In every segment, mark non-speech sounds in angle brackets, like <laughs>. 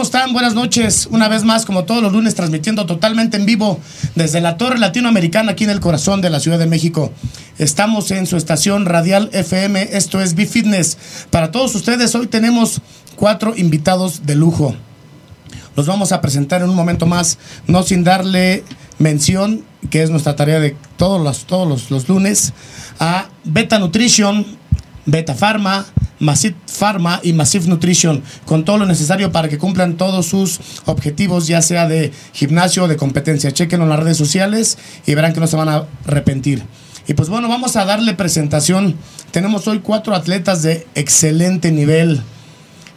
¿Cómo están? Buenas noches. Una vez más, como todos los lunes, transmitiendo totalmente en vivo desde la Torre Latinoamericana, aquí en el corazón de la Ciudad de México. Estamos en su estación radial FM, esto es B-Fitness. Para todos ustedes, hoy tenemos cuatro invitados de lujo. Los vamos a presentar en un momento más, no sin darle mención, que es nuestra tarea de todos los, todos los, los lunes, a Beta Nutrition, Beta Pharma, Massive Pharma y Massive Nutrition, con todo lo necesario para que cumplan todos sus objetivos, ya sea de gimnasio o de competencia. Chequenlo en las redes sociales y verán que no se van a arrepentir. Y pues bueno, vamos a darle presentación. Tenemos hoy cuatro atletas de excelente nivel.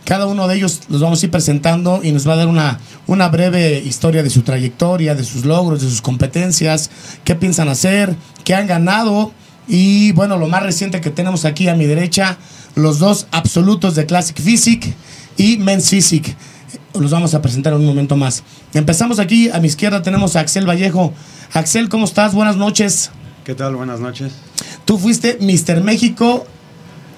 Cada uno de ellos los vamos a ir presentando y nos va a dar una, una breve historia de su trayectoria, de sus logros, de sus competencias, qué piensan hacer, qué han ganado. Y bueno, lo más reciente que tenemos aquí a mi derecha, los dos absolutos de Classic Physique y Men's Physique. Los vamos a presentar en un momento más. Empezamos aquí, a mi izquierda tenemos a Axel Vallejo. Axel, ¿cómo estás? Buenas noches. ¿Qué tal? Buenas noches. Tú fuiste Mr. México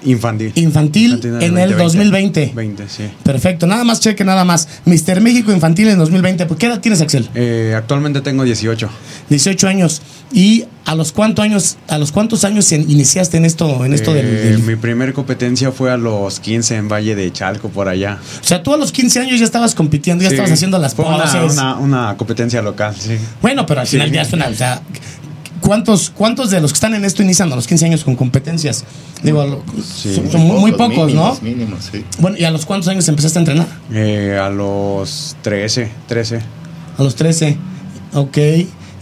Infantil. Infantil, Infantil en el 2020. 20, sí. Perfecto, nada más cheque, nada más. Mr. México Infantil en 2020. ¿Qué edad tienes, Axel? Eh, actualmente tengo 18. 18 años. ¿Y a los cuántos años, a los cuántos años iniciaste en esto, en esto eh, del, del, Mi primer competencia fue a los 15 en Valle de Chalco, por allá. O sea, tú a los 15 años ya estabas compitiendo, ya Sí. estabas haciendo las Fue una, una, una competencia local, sí. Bueno, pero al final Sí. ya es una. O sea, ¿cuántos, ¿cuántos de los que están en esto inician a los 15 años con competencias? Digo, Sí. son, son muy, pocos, mínimos, ¿no? Mínimos, sí. Bueno, ¿y a los cuántos años empezaste a entrenar? Eh, a los 13, 13. A los 13. Ok.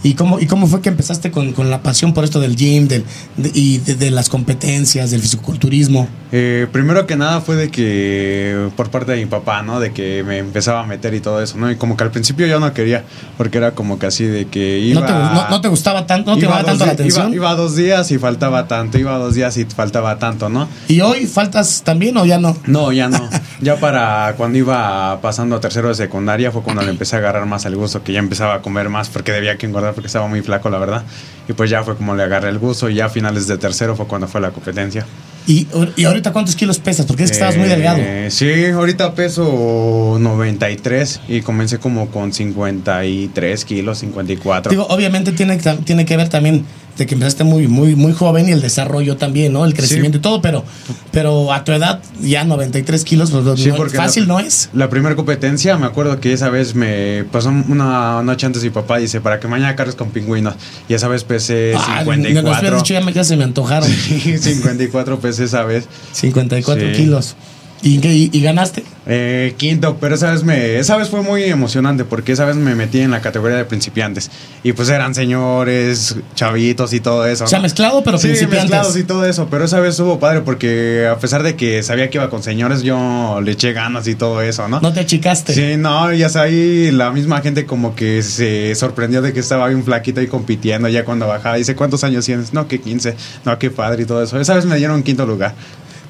¿Y cómo, y cómo fue que empezaste con, con la pasión por esto del gym del, de- y de, de las competencias, del fisiculturismo? Eh, primero que nada fue de que por parte de mi papá, ¿no? De que me empezaba a meter y todo eso, ¿no? Y como que al principio yo no quería, porque era como que así de que iba... ¿No, te, no, no te gustaba tanto? ¿No te iba dos tanto la atención? Iba, iba dos días y faltaba tanto, iba dos días y faltaba tanto, ¿no? ¿Y hoy faltas también o ya no? No, ya no. <laughs> Ya para cuando iba pasando a tercero de secundaria fue cuando le empecé a agarrar más el gusto, que ya empezaba a comer más porque debía que engordar porque estaba muy flaco, la verdad. Y pues ya fue como le agarré el gusto y ya a finales de tercero fue cuando fue la competencia. ¿Y, y ahorita cuántos kilos pesas? Porque es que estabas muy Eh, delgado. Sí, ahorita peso 93 y comencé como con 53 kilos, 54. Digo, obviamente tiene, tiene que ver también de que empezaste muy, muy, muy joven y el desarrollo también, ¿no? El crecimiento y todo, pero, pero a tu edad, ya 93 kilos, pues, Sí, no- fácil la, no es. La primera competencia, me acuerdo que esa vez me pasó una noche antes mi papá dice, para que mañana cargues con pingüinos. Y esa vez pesé Ah, nos 54. hubieras dicho, ya, me- ya se me antojaron. <laughs> Sí, 54 pesé esa vez. 54 Sí. kilos. ¿Y, y, y ganaste? Eh, quinto, pero esa vez me, esa vez fue muy emocionante porque esa vez me metí en la categoría de principiantes y pues eran señores, chavitos y todo eso. O sea, mezclado, pero sí, principiantes. mezclados y todo eso, pero esa vez estuvo padre porque a pesar de que sabía que iba con señores, yo le eché ganas y todo eso, ¿no? No te achicaste. Sí, no, ya ahí la misma gente como que se sorprendió de que estaba bien flaquito y compitiendo ya cuando bajaba. Dice, ¿cuántos años tienes? No, que 15. No, qué padre y todo eso. Esa vez me dieron quinto lugar.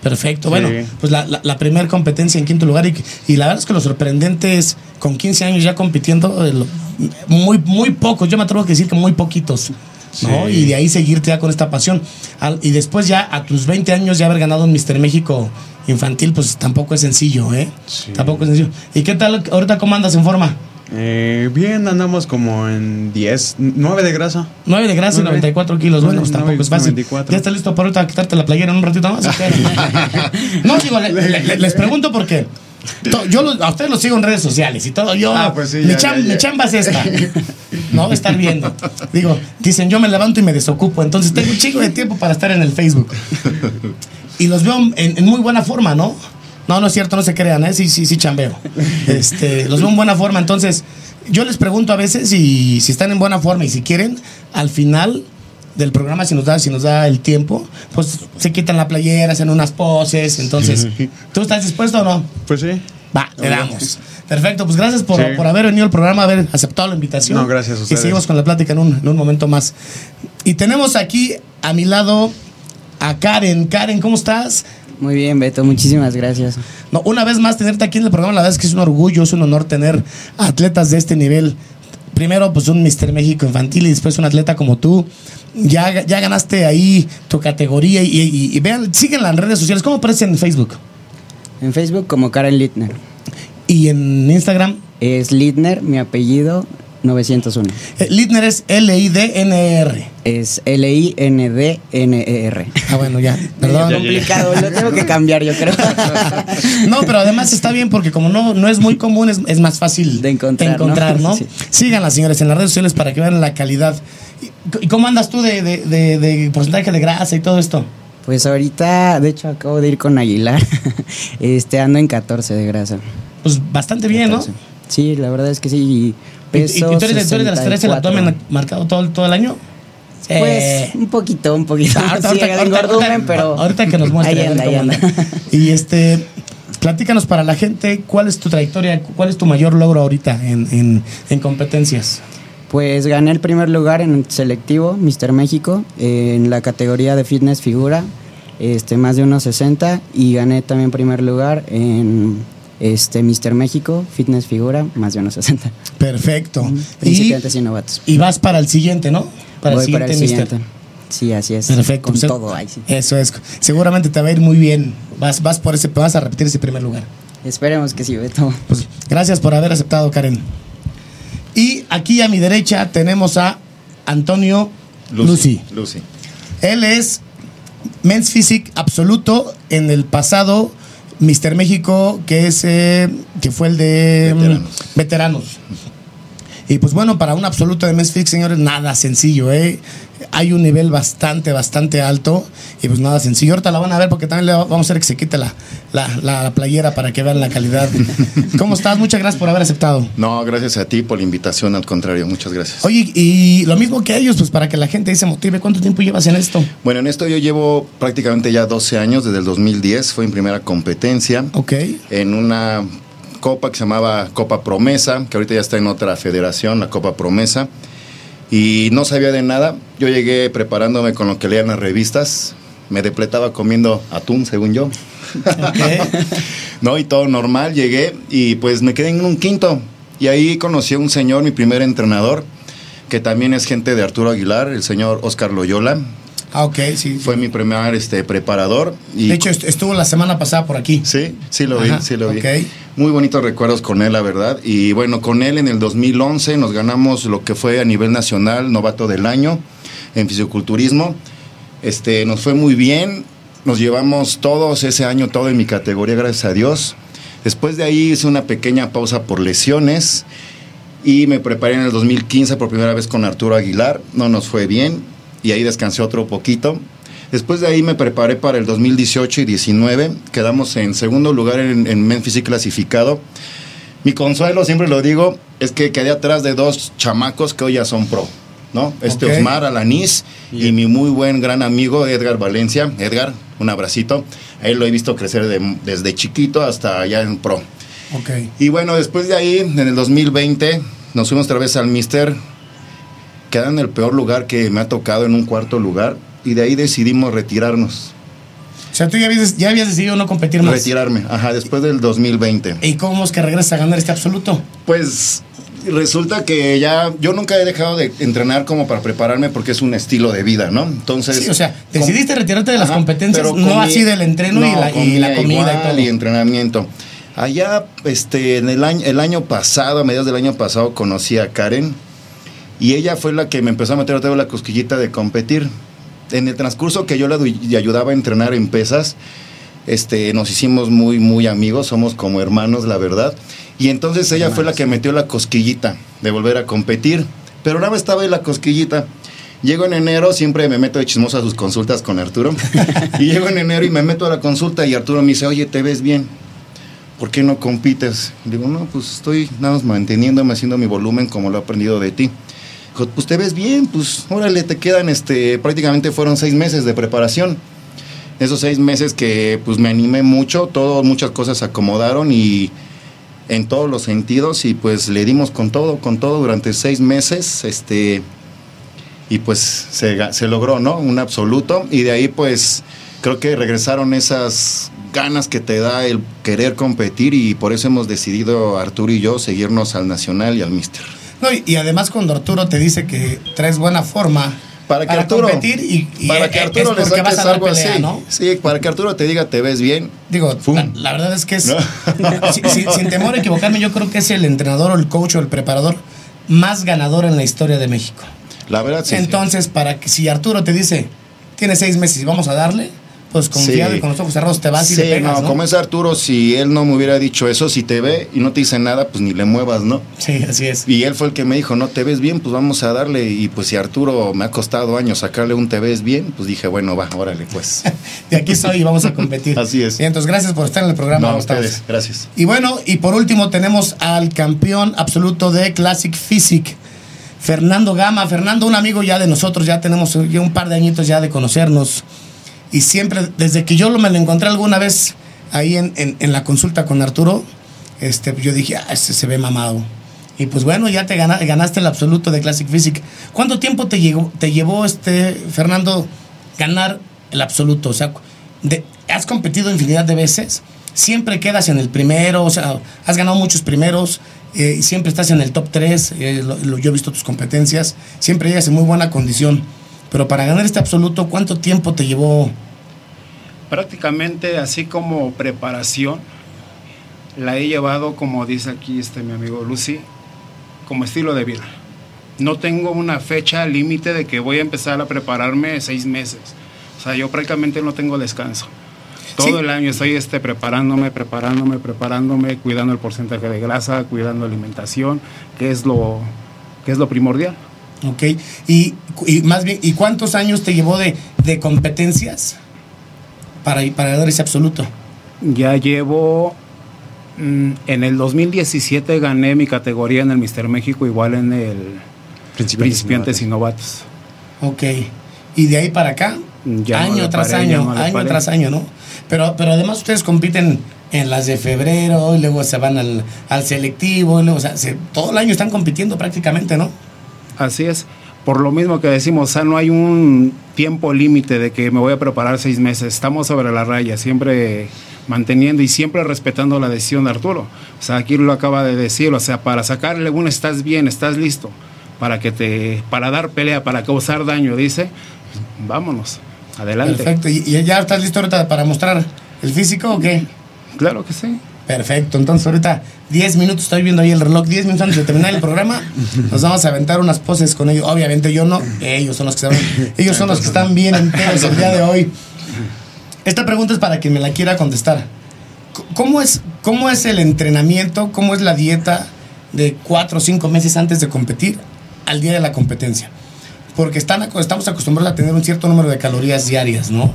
Perfecto. Sí. Bueno, pues la, la, la primera competencia en quinto lugar. Y, y la verdad es que lo sorprendente es con 15 años ya compitiendo, eh, muy, muy pocos. Yo me atrevo a decir que muy poquitos. ¿no? Sí. Y de ahí seguirte ya con esta pasión. Al- y después ya a tus 20 años ya haber ganado un Mister México infantil, pues tampoco es sencillo, ¿eh? Sí. Tampoco es sencillo. ¿Y qué tal ahorita cómo andas en forma? Eh, bien, andamos como en 10, 9 de grasa. 9 de grasa y Nueve. 94 kilos. Bueno, pues tampoco es fácil. 94. ¿Ya estás listo para ahorita quitarte la playera en un ratito más? qué? <laughs> no, digo, le- le- le- les pregunto porque to- yo los- a ustedes los sigo en redes sociales y todo. Yo, Ah, pues sí, mi, ya, cham- ya, ya. mi chamba es esta. No, estar viendo. Digo, dicen, yo me levanto y me desocupo. Entonces tengo un chico de tiempo para estar en el Facebook. y los veo en, en muy buena forma, ¿no? No, no es cierto, no se crean, ¿eh? Sí, sí, sí, chambeo. <laughs> Este, los veo en buena forma. Entonces, yo les pregunto a veces si, si están en buena forma y si quieren, al final del programa, si nos da, si nos da el tiempo, pues se quitan la playera, hacen unas poses. Entonces, ¿tú estás dispuesto o no? Pues sí. Va, le damos. Perfecto, pues gracias por, Sí. por haber venido al programa, haber aceptado la invitación. No, gracias a Y ustedes. seguimos con la plática en un, en un momento más. Y tenemos aquí a mi lado a Karen. Karen, ¿cómo estás? Muy bien, Beto, muchísimas gracias. No, una vez más tenerte aquí en el programa, la verdad es que es un orgullo, es un honor tener atletas de este nivel. Primero, pues un Mister México infantil y después un atleta como tú. Ya, ya ganaste ahí tu categoría y, y- y vean, síguenla en redes sociales. ¿Cómo aparece en Facebook? En Facebook como Karen Littner. Y en Instagram, Es Littner, mi apellido 901. eh, Lidner es L-I-D-N-R. Es L-I-N-D-N-E-R. Ah, bueno, ya, <laughs> perdón. complicado, lo tengo que cambiar, yo creo. <laughs> No, pero además está bien porque como no, no es muy común, es, es más fácil De encontrar, ¿no? ¿no? <laughs> Sí. Síganla, señores, en las redes sociales para que vean la calidad. ¿Y, cómo andas tú de, de- de- de porcentaje de grasa y todo esto? Pues ahorita, de hecho, acabo de ir con Aguilar. Este, ando en 14 de grasa. Pues bastante bien, ¿no? 14. Sí, la verdad es que sí. y ¿Y, y- tú, eres, de- tú eres de las que traes el 64. abdomen marcado todo, todo el año? Pues Eh, un poquito, un poquito. ahorita- <laughs> Sí, ahorita- engordumen, pero. ahorita que nos muestre. Ahí anda, ahí anda. anda. Y este, platícanos para la gente, ¿cuál es tu trayectoria? ¿Cuál es tu mayor logro ahorita en, en- en competencias? Pues gané el primer lugar en el selectivo Mister México en la categoría de fitness figura, este más de unos 60 y gané también primer lugar en este Mister México fitness figura más de unos 60. Perfecto. Y, Principiantes y novatos. y vas para el siguiente, ¿no? Para Voy el para siguiente, el mister. siguiente. Sí, así es. Perfecto. Con todo ahí. sí. Eso es. Seguramente te va a ir muy bien. Vas, vas por ese, vas a repetir ese primer lugar. Esperemos que sí, Beto. Pues gracias por haber aceptado, Karen. Y aquí a mi derecha tenemos a Antonio Lucy. Lucy. Él es Men's Physique absoluto en el pasado Mister México, que es eh, que fue el de mm, Veteranos. veteranos. Y pues bueno, para un absoluto de Physique, señores, nada sencillo, ¿eh? Hay un nivel bastante, bastante alto y pues nada sencillo. Ahorita la van a ver porque también le va- vamos a hacer que se quite la, la, la playera para que vean la calidad. <laughs> ¿Cómo estás? Muchas gracias por haber aceptado. No, gracias a ti por la invitación, al contrario, muchas gracias. Oye, y lo mismo que ellos, pues para que la gente se motive. ¿Cuánto tiempo llevas en esto? Bueno, en esto yo llevo prácticamente ya 12 años, desde el 2010, fue mi primera competencia Ok. en una copa que se llamaba Copa Promesa, que ahorita ya está en otra federación, la Copa Promesa, y no sabía de nada. Yo llegué preparándome con lo que leían las revistas, me depletaba comiendo atún, según yo. <laughs> No, y todo normal, llegué y pues me quedé en un quinto. Y ahí conocí a un señor, mi primer entrenador, que también es gente de Arturo Aguilar, el señor Oscar Loyola. Ah, ok, sí. Fue mi primer este, preparador. Y De hecho, est- estuvo la semana pasada por aquí. Sí, sí lo vi, sí lo vi. ok. Muy bonitos recuerdos con él, la verdad. Y bueno, con él en el 2011 nos ganamos lo que fue a nivel nacional, novato del año en fisiculturismo. Este, nos fue muy bien, nos llevamos todos ese año, todo en mi categoría, gracias a Dios. Después de ahí hice una pequeña pausa por lesiones y me preparé en el 2015 por primera vez con Arturo Aguilar. No nos fue bien y ahí descansé otro poquito. Después de ahí me preparé para el 2018 y 19. Quedamos en segundo lugar en, en Memphis y clasificado. Mi consuelo, siempre lo digo, es que quedé atrás de dos chamacos que hoy ya son pro. ¿no? Este Ok. Osmar Alanís y mi muy buen gran amigo Edgar Valencia. Edgar, un abracito. A él lo he visto crecer de- desde chiquito hasta allá en pro. Ok. Y bueno, después de ahí, en el 2020, nos fuimos otra vez al Mister. Quedé en el peor lugar que me ha tocado, en un cuarto lugar. Y de ahí decidimos retirarnos. O sea, tú ya habías, ya habías decidido no competir más. Retirarme, ajá, después del 2020. ¿Y cómo es que regresas a ganar este absoluto? Pues resulta que ya yo nunca he dejado de entrenar como para prepararme porque es un estilo de vida, ¿no? Entonces... Sí, o sea, decidiste retirarte de las Ajá, competencias, no así del entreno y, no, la, y la comida y igual todo. y entrenamiento. Allá, este, en el año, el año pasado, a mediados del año pasado, conocí a Karen y ella fue la que me empezó a meter otra vez la cosquillita de competir. En el transcurso que yo le ayudaba a entrenar en pesas, este, nos hicimos muy, muy amigos, somos como hermanos, la verdad. Y entonces ella fue la que metió la cosquillita de volver a competir. Pero nada más estaba ahí la cosquillita. Llego en enero, siempre me meto de chismoso a sus consultas con Arturo. <laughs> y llego en enero y me meto a la consulta y Arturo me dice, oye, ¿te ves bien? ¿Por qué no compites? Y digo, no, pues estoy nada más manteniéndome, haciendo mi volumen como lo he aprendido de ti. Pues te ves bien, pues órale, te quedan, este, prácticamente fueron seis meses de preparación. Esos seis meses que pues me animé mucho, todo, muchas cosas se acomodaron y en todos los sentidos y pues le dimos con todo, con todo durante seis meses, este, y pues se, se logró, ¿no? Un absoluto y de ahí pues creo que regresaron esas ganas que te da el querer competir y por eso hemos decidido Arturo y yo seguirnos al Nacional y al Mister. No, y, y además cuando Arturo te dice que traes buena forma Para que Arturo, competir y, y para es- que Arturo le saques a dar algo pelea, así. ¿no? Sí, para que Arturo te diga te ves bien. Digo, la, la verdad es que es, No. <laughs> si- si- sin temor a equivocarme, yo creo que es el entrenador o el coach o el preparador más ganador en la historia de México. La verdad sí. sí. Entonces, para que si Arturo te dice, tiene seis meses y vamos a darle, pues confiado Sí. y con los ojos cerrados te vas y le pegas, no, ¿no? como es Arturo, si él no me hubiera dicho eso, si te ve y no te dice nada, pues ni le muevas, ¿no? Sí, así es. Y él fue el que me dijo, no te ves bien, pues vamos a darle. Y pues si Arturo me ha costado años sacarle un te ves bien, pues dije, bueno, va, órale, pues. <laughs> De aquí soy y vamos a competir. <laughs> Así es. Bien, entonces, gracias por estar en el programa. no, a ustedes, gracias. Y bueno, y por último tenemos al campeón absoluto de Classic Physique, Fernando Gama. Fernando, un amigo ya de nosotros, ya tenemos un par de añitos ya de conocernos. Y siempre, desde que yo lo, me lo encontré alguna vez ahí en, en- en la consulta con Arturo, este, yo dije, ah, este se ve mamado. Y pues bueno, ya te gana- ganaste el absoluto de Classic Physique. ¿Cuánto tiempo te, llegó, te llevó, este, Fernando, ganar el absoluto? O sea, de- has competido infinidad de veces, siempre quedas en el primero, o sea, has ganado muchos primeros, eh, siempre estás en el top 3, yo he visto tus competencias, siempre llegas en muy buena condición. Pero para ganar este absoluto, ¿cuánto tiempo te llevó? Prácticamente así como preparación, la he llevado, como dice aquí este mi amigo Lucy, como estilo de vida. No tengo una fecha límite de que voy a empezar a prepararme seis meses. O sea, yo prácticamente no tengo descanso. Todo Sí. el año estoy este, preparándome, preparándome, preparándome, cuidando el porcentaje de grasa, cuidando alimentación, que es lo, que es lo primordial. ¿Ok? Y, y más bien, ¿y cuántos años te llevó de, de competencias para, para ganar ese absoluto? Ya llevo. mm, En el 2017 gané mi categoría en el Mister México, igual en el Principiantes y Novatos. Ok. Y de ahí para acá, Ya año tras paré, año, no año paré. tras año, ¿no? Pero, pero además ustedes compiten en las de febrero y luego se van al, al selectivo, y luego, o sea, se- todo el año están compitiendo prácticamente, ¿no? Así es. Por lo mismo que decimos, o sea, no hay un tiempo límite de que me voy a preparar seis meses. Estamos sobre la raya, siempre manteniendo y siempre respetando la decisión de Arturo. O sea, aquí lo acaba de decir, o sea, para sacarle un estás bien, estás listo, para que te, para dar pelea, para causar daño, dice, vámonos, adelante. Perfecto. ¿Y, y ya estás listo ahorita para mostrar el físico o qué? Claro que sí. Perfecto, entonces ahorita 10 minutos, estoy viendo ahí el reloj, 10 minutos antes de terminar el programa, <laughs> nos vamos a aventar unas poses con ellos. Obviamente yo no, ellos son los que saben, ellos son los que están bien enteros el día de hoy. Esta pregunta es para quien me la quiera contestar. ¿Cómo es, cómo es el entrenamiento, cómo es la dieta de 4 o 5 meses antes de competir al día de la competencia? Porque están, estamos acostumbrados a tener un cierto número de calorías diarias, ¿no?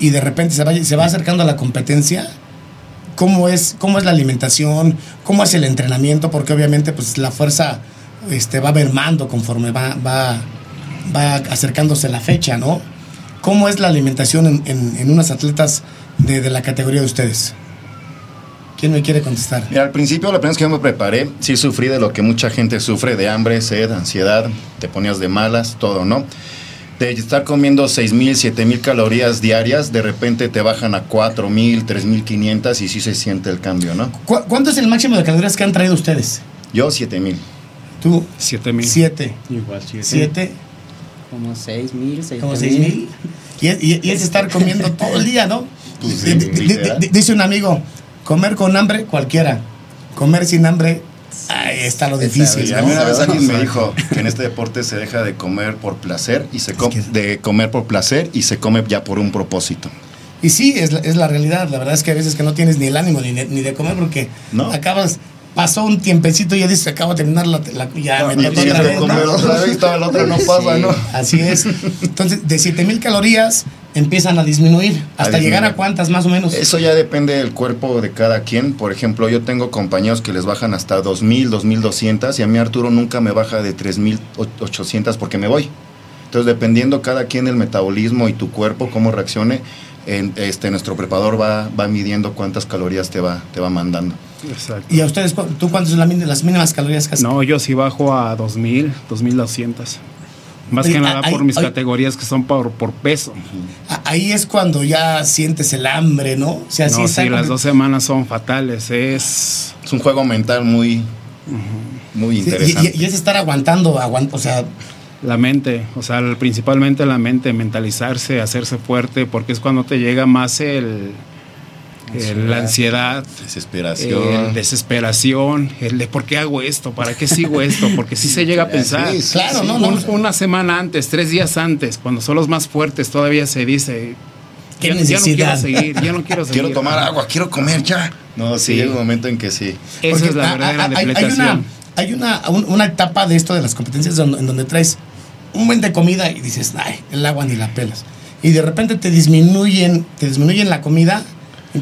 Y de repente se va, se va acercando a la competencia cómo es, cómo es la alimentación, cómo es el entrenamiento, porque obviamente pues la fuerza este, va mermando conforme va, va, va acercándose la fecha, ¿no? ¿Cómo es la alimentación en, en, en unas atletas de, de la categoría de ustedes? ¿Quién me quiere contestar? Mira, al principio, la primera vez que yo me preparé, sí sufrí de lo que mucha gente sufre, de hambre, sed, ansiedad, te ponías de malas, todo, ¿no? De estar comiendo 6.000, 7.000 calorías diarias, de repente te bajan a 4.000, 3.500 y sí se siente el cambio, ¿no? ¿Cu- ¿Cuánto es el máximo de calorías que han traído ustedes? Yo 7.000. Tú, Siete mil. siete. Igual, sí. Siete, Como 6 mil, 6 como seis mil. Y, es- y- y es estar comiendo <laughs> todo el día, ¿no? Pues sí, dice un amigo, comer con hambre cualquiera, comer sin hambre, ahí está lo difícil. Y ¿no? a mí una vez alguien me dijo que en este deporte se deja de comer por placer y se com- que- de comer por placer y se come ya por un propósito. Y sí, es la, es la realidad. La verdad es que a veces que no tienes ni el ánimo ni de, ni de comer porque No. acabas pasó un tiempecito y ya dice, acabo de terminar la, la- ya me tocó otra vez, ¿no? otra vez, toda la otra no pasa, Sí. ¿no? Así es. Entonces, de 7000 calorías empiezan a disminuir. ¿Hasta disminuir. llegar a cuántas más o menos? Eso ya depende del cuerpo de cada quien. Por ejemplo, yo tengo compañeros que les bajan hasta 2000, 2200 y a mí Arturo nunca me baja de 3800 porque me voy. Entonces, dependiendo cada quien el metabolismo y tu cuerpo, cómo reaccione, en- este, nuestro preparador va, va midiendo cuántas calorías te va, te va mandando. Exacto. ¿Y a ustedes tú cuántas son las mínimas calorías que haces? No, yo sí bajo a 2000, 2200. Más Oye, que nada por mis categorías que son por, por peso. Ahí es cuando ya sientes el hambre, ¿no? O sea, sí no, está sí, las dos semanas son fatales. Es Es un juego mental muy, muy interesante. y, y- y es estar aguantando, aguant- o sea, la mente, o sea, principalmente la mente, mentalizarse, hacerse fuerte, porque es cuando te llega más el, el- la ansiedad, Desesperación. el desesperación, el de por qué hago esto, para qué sigo esto, porque sí se llega a <laughs> pensar. Sí, Claro, sí. no, no. Un- una semana antes, tres días antes, cuando son los más fuertes, todavía se dice, ¿Qué ya, ya no quiero necesidad? seguir, ya no quiero <laughs> seguir. Quiero tomar agua, quiero comer ya. No, sí, Sí. llega un momento en que sí. Esa porque es la a- a- verdadera hay, hay depletación. una, hay una, un- una etapa de esto de las competencias donde- en donde traes un buen de comida y dices, ay, el agua ni la pelas. Y de repente te disminuyen, te disminuyen la comida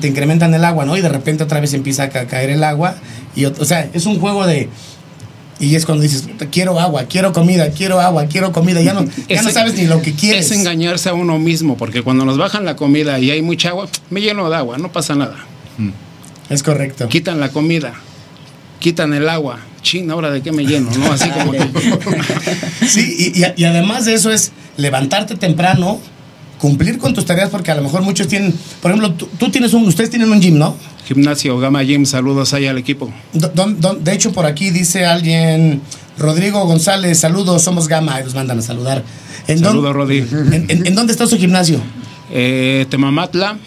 te incrementan el agua, ¿no? Y de repente otra vez empieza a ca- caer el agua. Y, o sea, es un juego de... Y es cuando dices, "Puta, quiero agua, quiero comida, quiero agua, quiero comida. Ya no, <laughs> ya no sabes ni lo que quieres. Es engañarse a uno mismo, porque cuando nos bajan la comida y hay mucha agua, me lleno de agua, no pasa nada. Es correcto. Quitan la comida, quitan el agua. Chin, ahora de qué me lleno, ¿no? Así como. <laughs> Sí, y, y- y además de eso es levantarte temprano, cumplir con tus tareas, porque a lo mejor muchos tienen, por ejemplo, tú, tú tienes un, ustedes tienen un gym, ¿no? Gimnasio Gama Gym, saludos ahí al equipo. Do- don- don- de hecho, por aquí dice alguien, Rodrigo González, saludos, somos Gama, y los mandan a saludar. ¿En, Saludos, Rodi. en, en- en dónde está su gimnasio? Eh, Temamatla,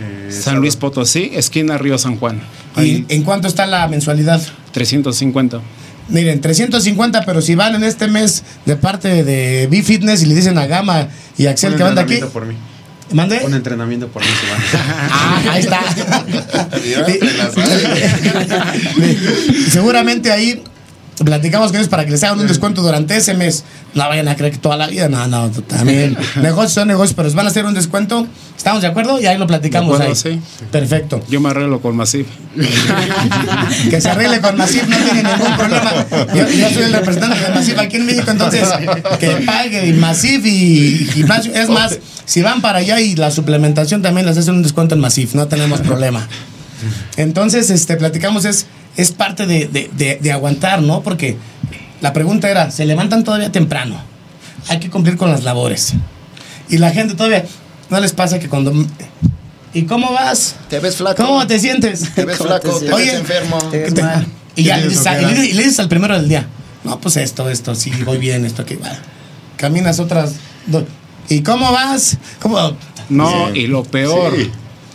Eh, San Luis Potosí, esquina Río San Juan. ¿Y Ahí, en cuánto está la mensualidad? 350. Miren, 350, pero si van en este mes de parte de B-Fitness y le dicen a Gama y a Axel que van de aquí, entrenamiento por mí. ¿mande? Un entrenamiento por mí, van. Ah, ahí está. <laughs> <laughs> Seguramente ahí platicamos con ellos para que les hagan un descuento durante ese mes. No vayan a creer que toda la vida, no, no, también. <laughs> negocios son negocios, pero les van a hacer un descuento. ¿Estamos de acuerdo? Y ahí lo platicamos acuerdo, ahí. sí. Perfecto. Yo me arreglo con Masif. <laughs> Que se arregle con Masif, no tiene ningún problema. Yo, yo soy el representante de Masif aquí en México, entonces que pague Masif y gimnasio. Es más, si van para allá y la suplementación también les hacen un descuento en Masif, no tenemos problema. Entonces, este, platicamos, es, es parte de, de- de- de aguantar, ¿no? Porque la pregunta era, se levantan todavía temprano, hay que cumplir con las labores. Y la gente todavía, ¿no les pasa que cuando... ¿Y cómo vas? Te ves flaco. ¿Cómo te sientes? Te ves ¿Cómo flaco, te te, Oye, ves enfermo. te ves Te- mal. Y ya ¿Qué le dices, a- y ojera? le, y le dices al primero del día, no, pues esto, esto, sí, voy bien, esto, que va. Caminas otras dos. ¿Y cómo vas? ¿Cómo? No, Sí. y lo peor, Sí.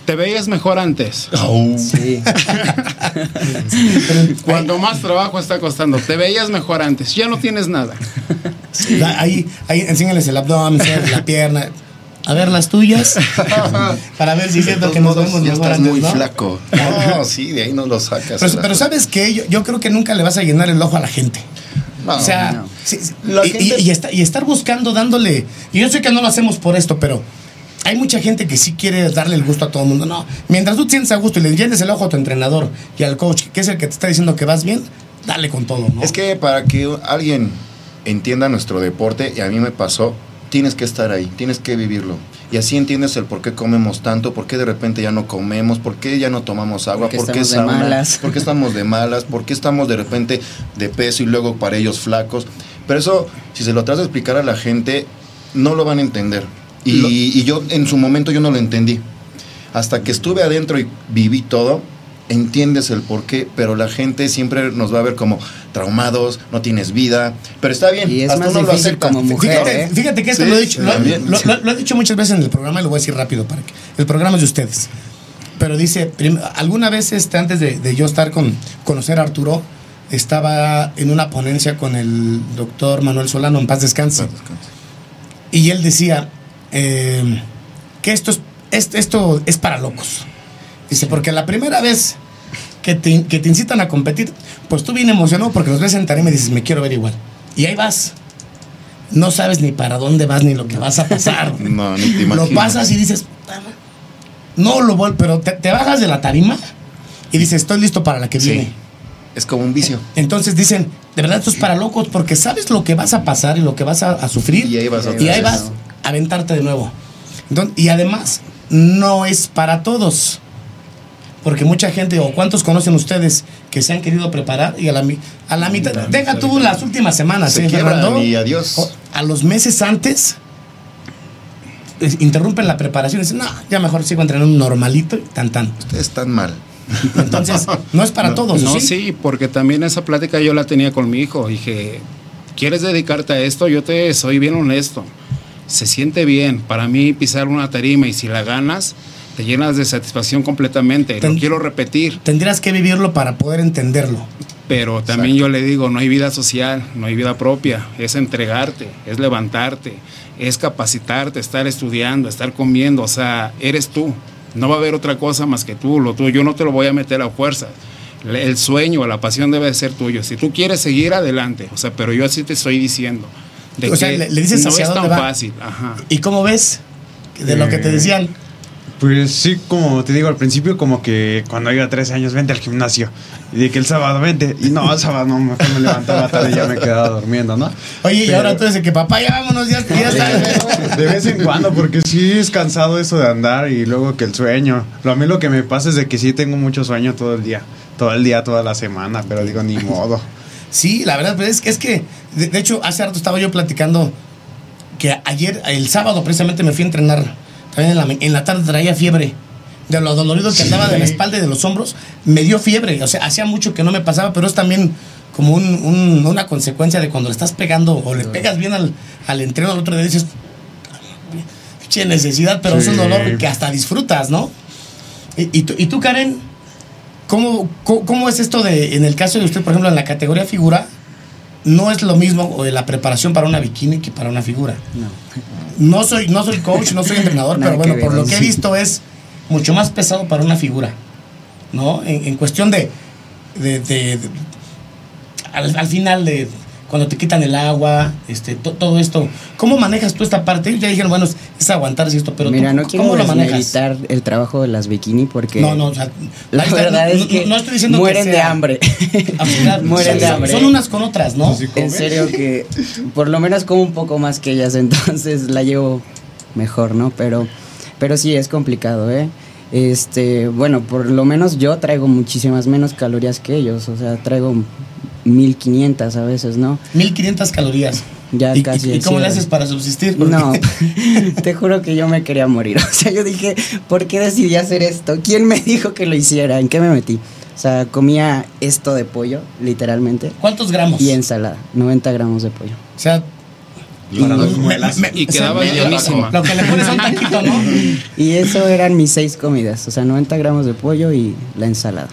Te veías mejor antes. Sí. <laughs> Cuando más trabajo está costando, te veías mejor antes. Ya no tienes nada. La- Ahí, ahí enséñales el abdomen, enséñales la pierna. A ver las tuyas. <laughs> Para ver si es cierto que nos vemos ya mejor estás antes, muy ¿no? flaco. No, <laughs> sí, de ahí no lo sacas. Pero, pero ¿sabes qué? Yo, yo creo que nunca le vas a llenar el ojo a la gente. No, o sea, no. sí, sí, La y, gente- y- y esta- y estar buscando, dándole. Y yo sé que no lo hacemos por esto, pero hay mucha gente que sí quiere darle el gusto a todo el mundo. No, mientras tú te sientes a gusto y le llenes el ojo a tu entrenador y al coach, que es el que te está diciendo que vas bien, dale con todo, ¿no? Es que para que alguien entienda nuestro deporte, y a mí me pasó, tienes que estar ahí, tienes que vivirlo. Y así entiendes el por qué comemos tanto, por qué de repente ya no comemos, por qué ya no tomamos agua, Porque por qué estamos de malas. por qué estamos de malas, por qué estamos de repente de peso y luego para ellos flacos. Pero eso, si se lo tratas de explicar a la gente, no lo van a entender. Y, Lo- y yo en su momento yo no lo entendí. Hasta que estuve adentro y viví todo, entiendes el por qué, pero la gente siempre nos va a ver como traumados, no tienes vida, pero está bien, Y es hasta más uno lo acepta. como mujer, Fíjate, ¿eh? fíjate que esto Sí, lo, he dicho, lo, lo- lo- he dicho muchas veces en el programa y lo voy a decir rápido para que el programa es de ustedes. Pero dice, alguna vez este, antes de, de yo estar con conocer a Arturo, estaba en una ponencia con el doctor Manuel Solano, en paz descanse. Y él decía eh, que esto es, es- esto es para locos. Dice, porque la primera vez que te, que te incitan a competir, pues tú bien emocionado porque los ves en tarima y dices, me quiero ver igual. Y ahí vas. No sabes ni para dónde vas ni lo que vas a pasar. <laughs> No, ni te lo pasas y dices, no lo voy, pero te, te bajas de la tarima y dices, estoy listo para la que Sí. viene. Es como un vicio. Entonces dicen, de verdad esto es para locos porque sabes lo que vas a pasar y lo que vas a, a sufrir. Y ahí vas Y ahí vas aventarte de nuevo. Entonces, y además, no es para todos. Porque mucha gente, o cuántos conocen ustedes que se han querido preparar y a la, mi- a la mitad, deja tú las últimas semanas, Se ¿eh, quiebran Fernando? y adiós. O- A los meses antes, interrumpen la preparación y dicen, no, ya mejor sigo entrenando normalito y tan tan. Ustedes están mal. Entonces, <laughs> no es para todos, No, ¿sí? sí, porque también esa plática yo la tenía con mi hijo. Dije, ¿quieres dedicarte a esto? Yo te soy bien honesto. Se siente bien. Para mí pisar una tarima y si la ganas, te llenas de satisfacción completamente. Ten- Lo quiero repetir. Tendrías que vivirlo para poder entenderlo. Pero también yo le digo, no hay vida social, no hay vida propia, es entregarte, es levantarte, es capacitarte, estar estudiando, estar comiendo, o sea, eres tú. No va a haber otra cosa más que tú, lo tuyo, yo no te lo voy a meter a fuerza. El sueño, la pasión debe de ser tuyo. Si tú quieres seguir adelante, o sea, pero yo así te estoy diciendo. De O sea, le- le dices no hacia es tan va. fácil. Ajá. ¿Y cómo ves? De lo que te Eh, decían. Pues sí, como te digo al principio, como que cuando iba a 13 años, vente al gimnasio. Y de que el sábado, vente. Y no, el sábado no, mejor me levantaba tarde y ya me quedaba durmiendo, ¿no? Oye, y ahora tú dices que papá, ya vámonos, ya, ya está. De vez en cuando, porque sí es cansado eso de andar y luego que el sueño. Lo, a mí lo que me pasa es de que sí tengo mucho sueño todo el día. Todo el día, toda la semana, pero digo, ni modo. Sí, la verdad, pero es que, es que de, de hecho, hace rato estaba yo platicando que ayer, el sábado precisamente me fui a entrenar. También en la, ma- en la tarde traía fiebre. De lo dolorido que andaba de la espalda y de los hombros, me dio fiebre. O sea, hacía mucho que no me pasaba, pero es también como un- un- una consecuencia de cuando le estás pegando o le pegas bien al, al entreno al otro día dices, che necesidad, pero es un dolor que hasta disfrutas, ¿no? Y, y tú, y tú, Karen, ¿cómo, cómo, cómo es esto de, en el caso de usted, por ejemplo, en la categoría figura, no es lo mismo la preparación para una bikini que para una figura? No. No soy, no soy coach, no soy entrenador, <laughs> pero bueno, por lo que he visto es mucho más pesado para una figura, ¿no? En, en cuestión de, de, de- de- al, al final de cuando te quitan el agua, este, to- todo esto, ¿cómo manejas tú esta parte? Ya dijeron, bueno, es, es aguantarse esto, pero Mira, tú, no quiero ¿cómo lo manejas? el trabajo de las bikini porque No, no, o sea, la verdad no- es que no estoy diciendo que mueren de sea- hambre. <laughs> Pues, claro, mueren de hambre. Son unas con otras, ¿no? Sí, En serio que por lo menos como un poco más que ellas, <laughs> entonces la llevo mejor, ¿no? Pero, pero sí es complicado, ¿eh? Este, bueno, por lo menos yo traigo muchísimas menos calorías que ellos, o sea, traigo 1500 a veces, ¿no? 1500 calorías. Ya ¿Y, casi y- cómo le haces para subsistir? No, <laughs> te juro que yo me quería morir. <laughs> O sea, yo dije, ¿por qué decidí hacer esto? ¿Quién me <laughs> dijo que lo hiciera? ¿En qué me metí? O sea, comía esto de pollo, literalmente, ¿Cuántos gramos? y ensalada, 90 gramos de pollo. O sea, Para dos me- muelas. me- Y o sea, quedaba me- llenísima. Lo que le pones a un taquito, ¿no? Y eso eran mis seis comidas, o sea, 90 gramos de pollo y la ensalada,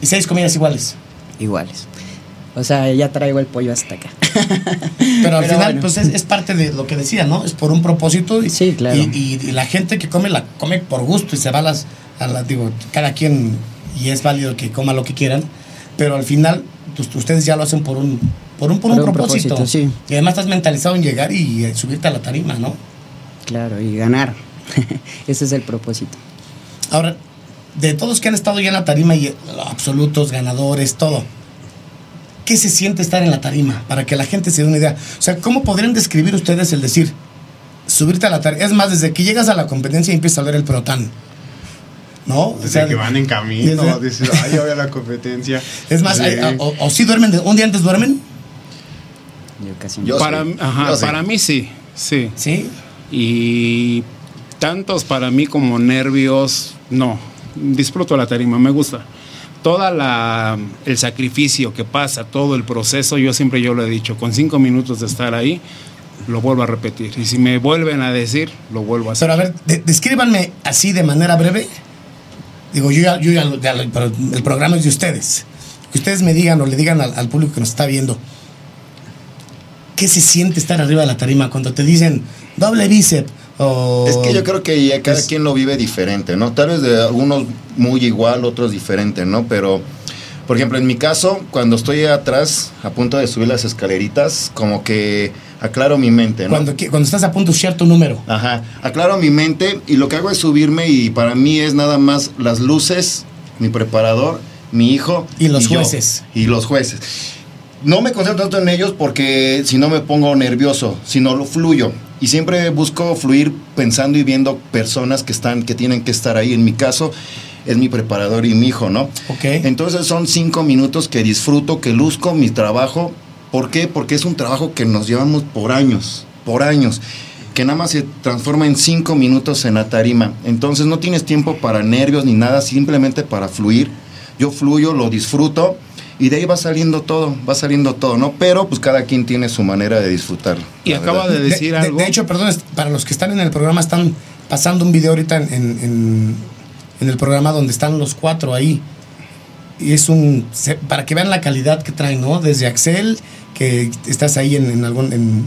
Y seis comidas iguales. iguales. O sea, ya traigo el pollo hasta acá. <laughs> Pero al Pero final, bueno. pues es, es parte de lo que decía, ¿no? Es por un propósito. Y, Sí, claro. Y, y- y la gente que come, la come por gusto y se va a las, a las- Digo, cada quien, y es válido que coma lo que quieran. Pero al final, pues, ustedes ya lo hacen por un, por un, por un Por un propósito. propósito, sí. Y además estás mentalizado en llegar y subirte a la tarima, ¿no? Claro, y ganar. <laughs> Ese es el propósito. Ahora, de todos que han estado ya en la tarima y eh, absolutos, ganadores, todo. ¿Qué se siente estar en la tarima? Para que la gente se dé una idea. O sea, ¿cómo podrían describir ustedes el decir, subirte a la tarima? Es más, desde que llegas a la competencia y empieza a ver el protán. ¿no? O Desde sea, que van en camino, desde- dices, ay, ya voy a la competencia. <laughs> Es más, Sí. hay- o, o sí duermen, de- un día antes duermen, Yo casi no. Yo para, sí, ajá, yo sí. para mí sí, sí. ¿sí? Y tantos para mí como nervios, no. Disfruto la tarima, me gusta. Toda la el sacrificio que pasa, todo el proceso, yo siempre yo lo he dicho, con cinco minutos de estar ahí, lo vuelvo a repetir. Y si me vuelven a decir, lo vuelvo a hacer. Pero a ver, de- descríbanme así de manera breve. Digo, yo ya, yo el programa es de ustedes. Que ustedes me digan o le digan al, al público que nos está viendo. ¿Qué se siente estar arriba de la tarima cuando te dicen doble bíceps, O... Es que yo creo que ya cada Es- quien lo vive diferente, ¿no? Tal vez de algunos muy igual, otros diferente, ¿no? Pero, por ejemplo, en mi caso, cuando estoy atrás, a punto de subir las escaleritas, como que aclaro mi mente, ¿no? cuando, cuando estás a punto de usar tu número. Ajá, aclaro mi mente y lo que hago es subirme y para mí es nada más las luces, mi preparador, mi hijo Y los jueces. y los jueces. No me concentro tanto en ellos porque si no me pongo nervioso, sino lo fluyo y siempre busco fluir pensando y viendo personas que están que tienen que estar ahí. En mi caso es mi preparador y mi hijo, ¿no? Ok. Entonces son cinco minutos que disfruto, que luzco mi trabajo. ¿Por qué? Porque es un trabajo que nos llevamos por años, por años, que nada más se transforma en cinco minutos en la tarima. Entonces no tienes tiempo para nervios ni nada, simplemente para fluir. Yo fluyo, lo disfruto y de ahí va saliendo todo, va saliendo todo, ¿no? Pero pues cada quien tiene su manera de disfrutar. Y acaba verdad. de decir de, algo. de hecho, perdón, para los que están en el programa, están pasando un video ahorita en, en- en- en el programa donde están los cuatro ahí. Y es un. para que vean la calidad que traen, ¿no? Desde Axel, que estás ahí en, en algún. en-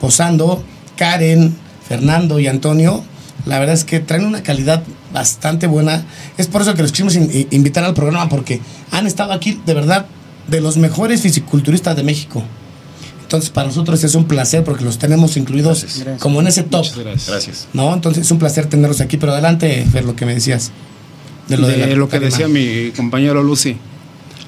posando, Karen, Fernando y Antonio. La verdad es que traen una calidad bastante buena. Es por eso que los quisimos in- invitar al programa, porque han estado aquí, de verdad, de los mejores fisiculturistas de México. Entonces, para nosotros es un placer porque los tenemos incluidos Gracias. como en ese top. Muchas gracias. Gracias. ¿No? Entonces, es un placer tenerlos aquí. Pero adelante, ver lo que me decías. De de la lo que tarima. decía mi compañero Lucy.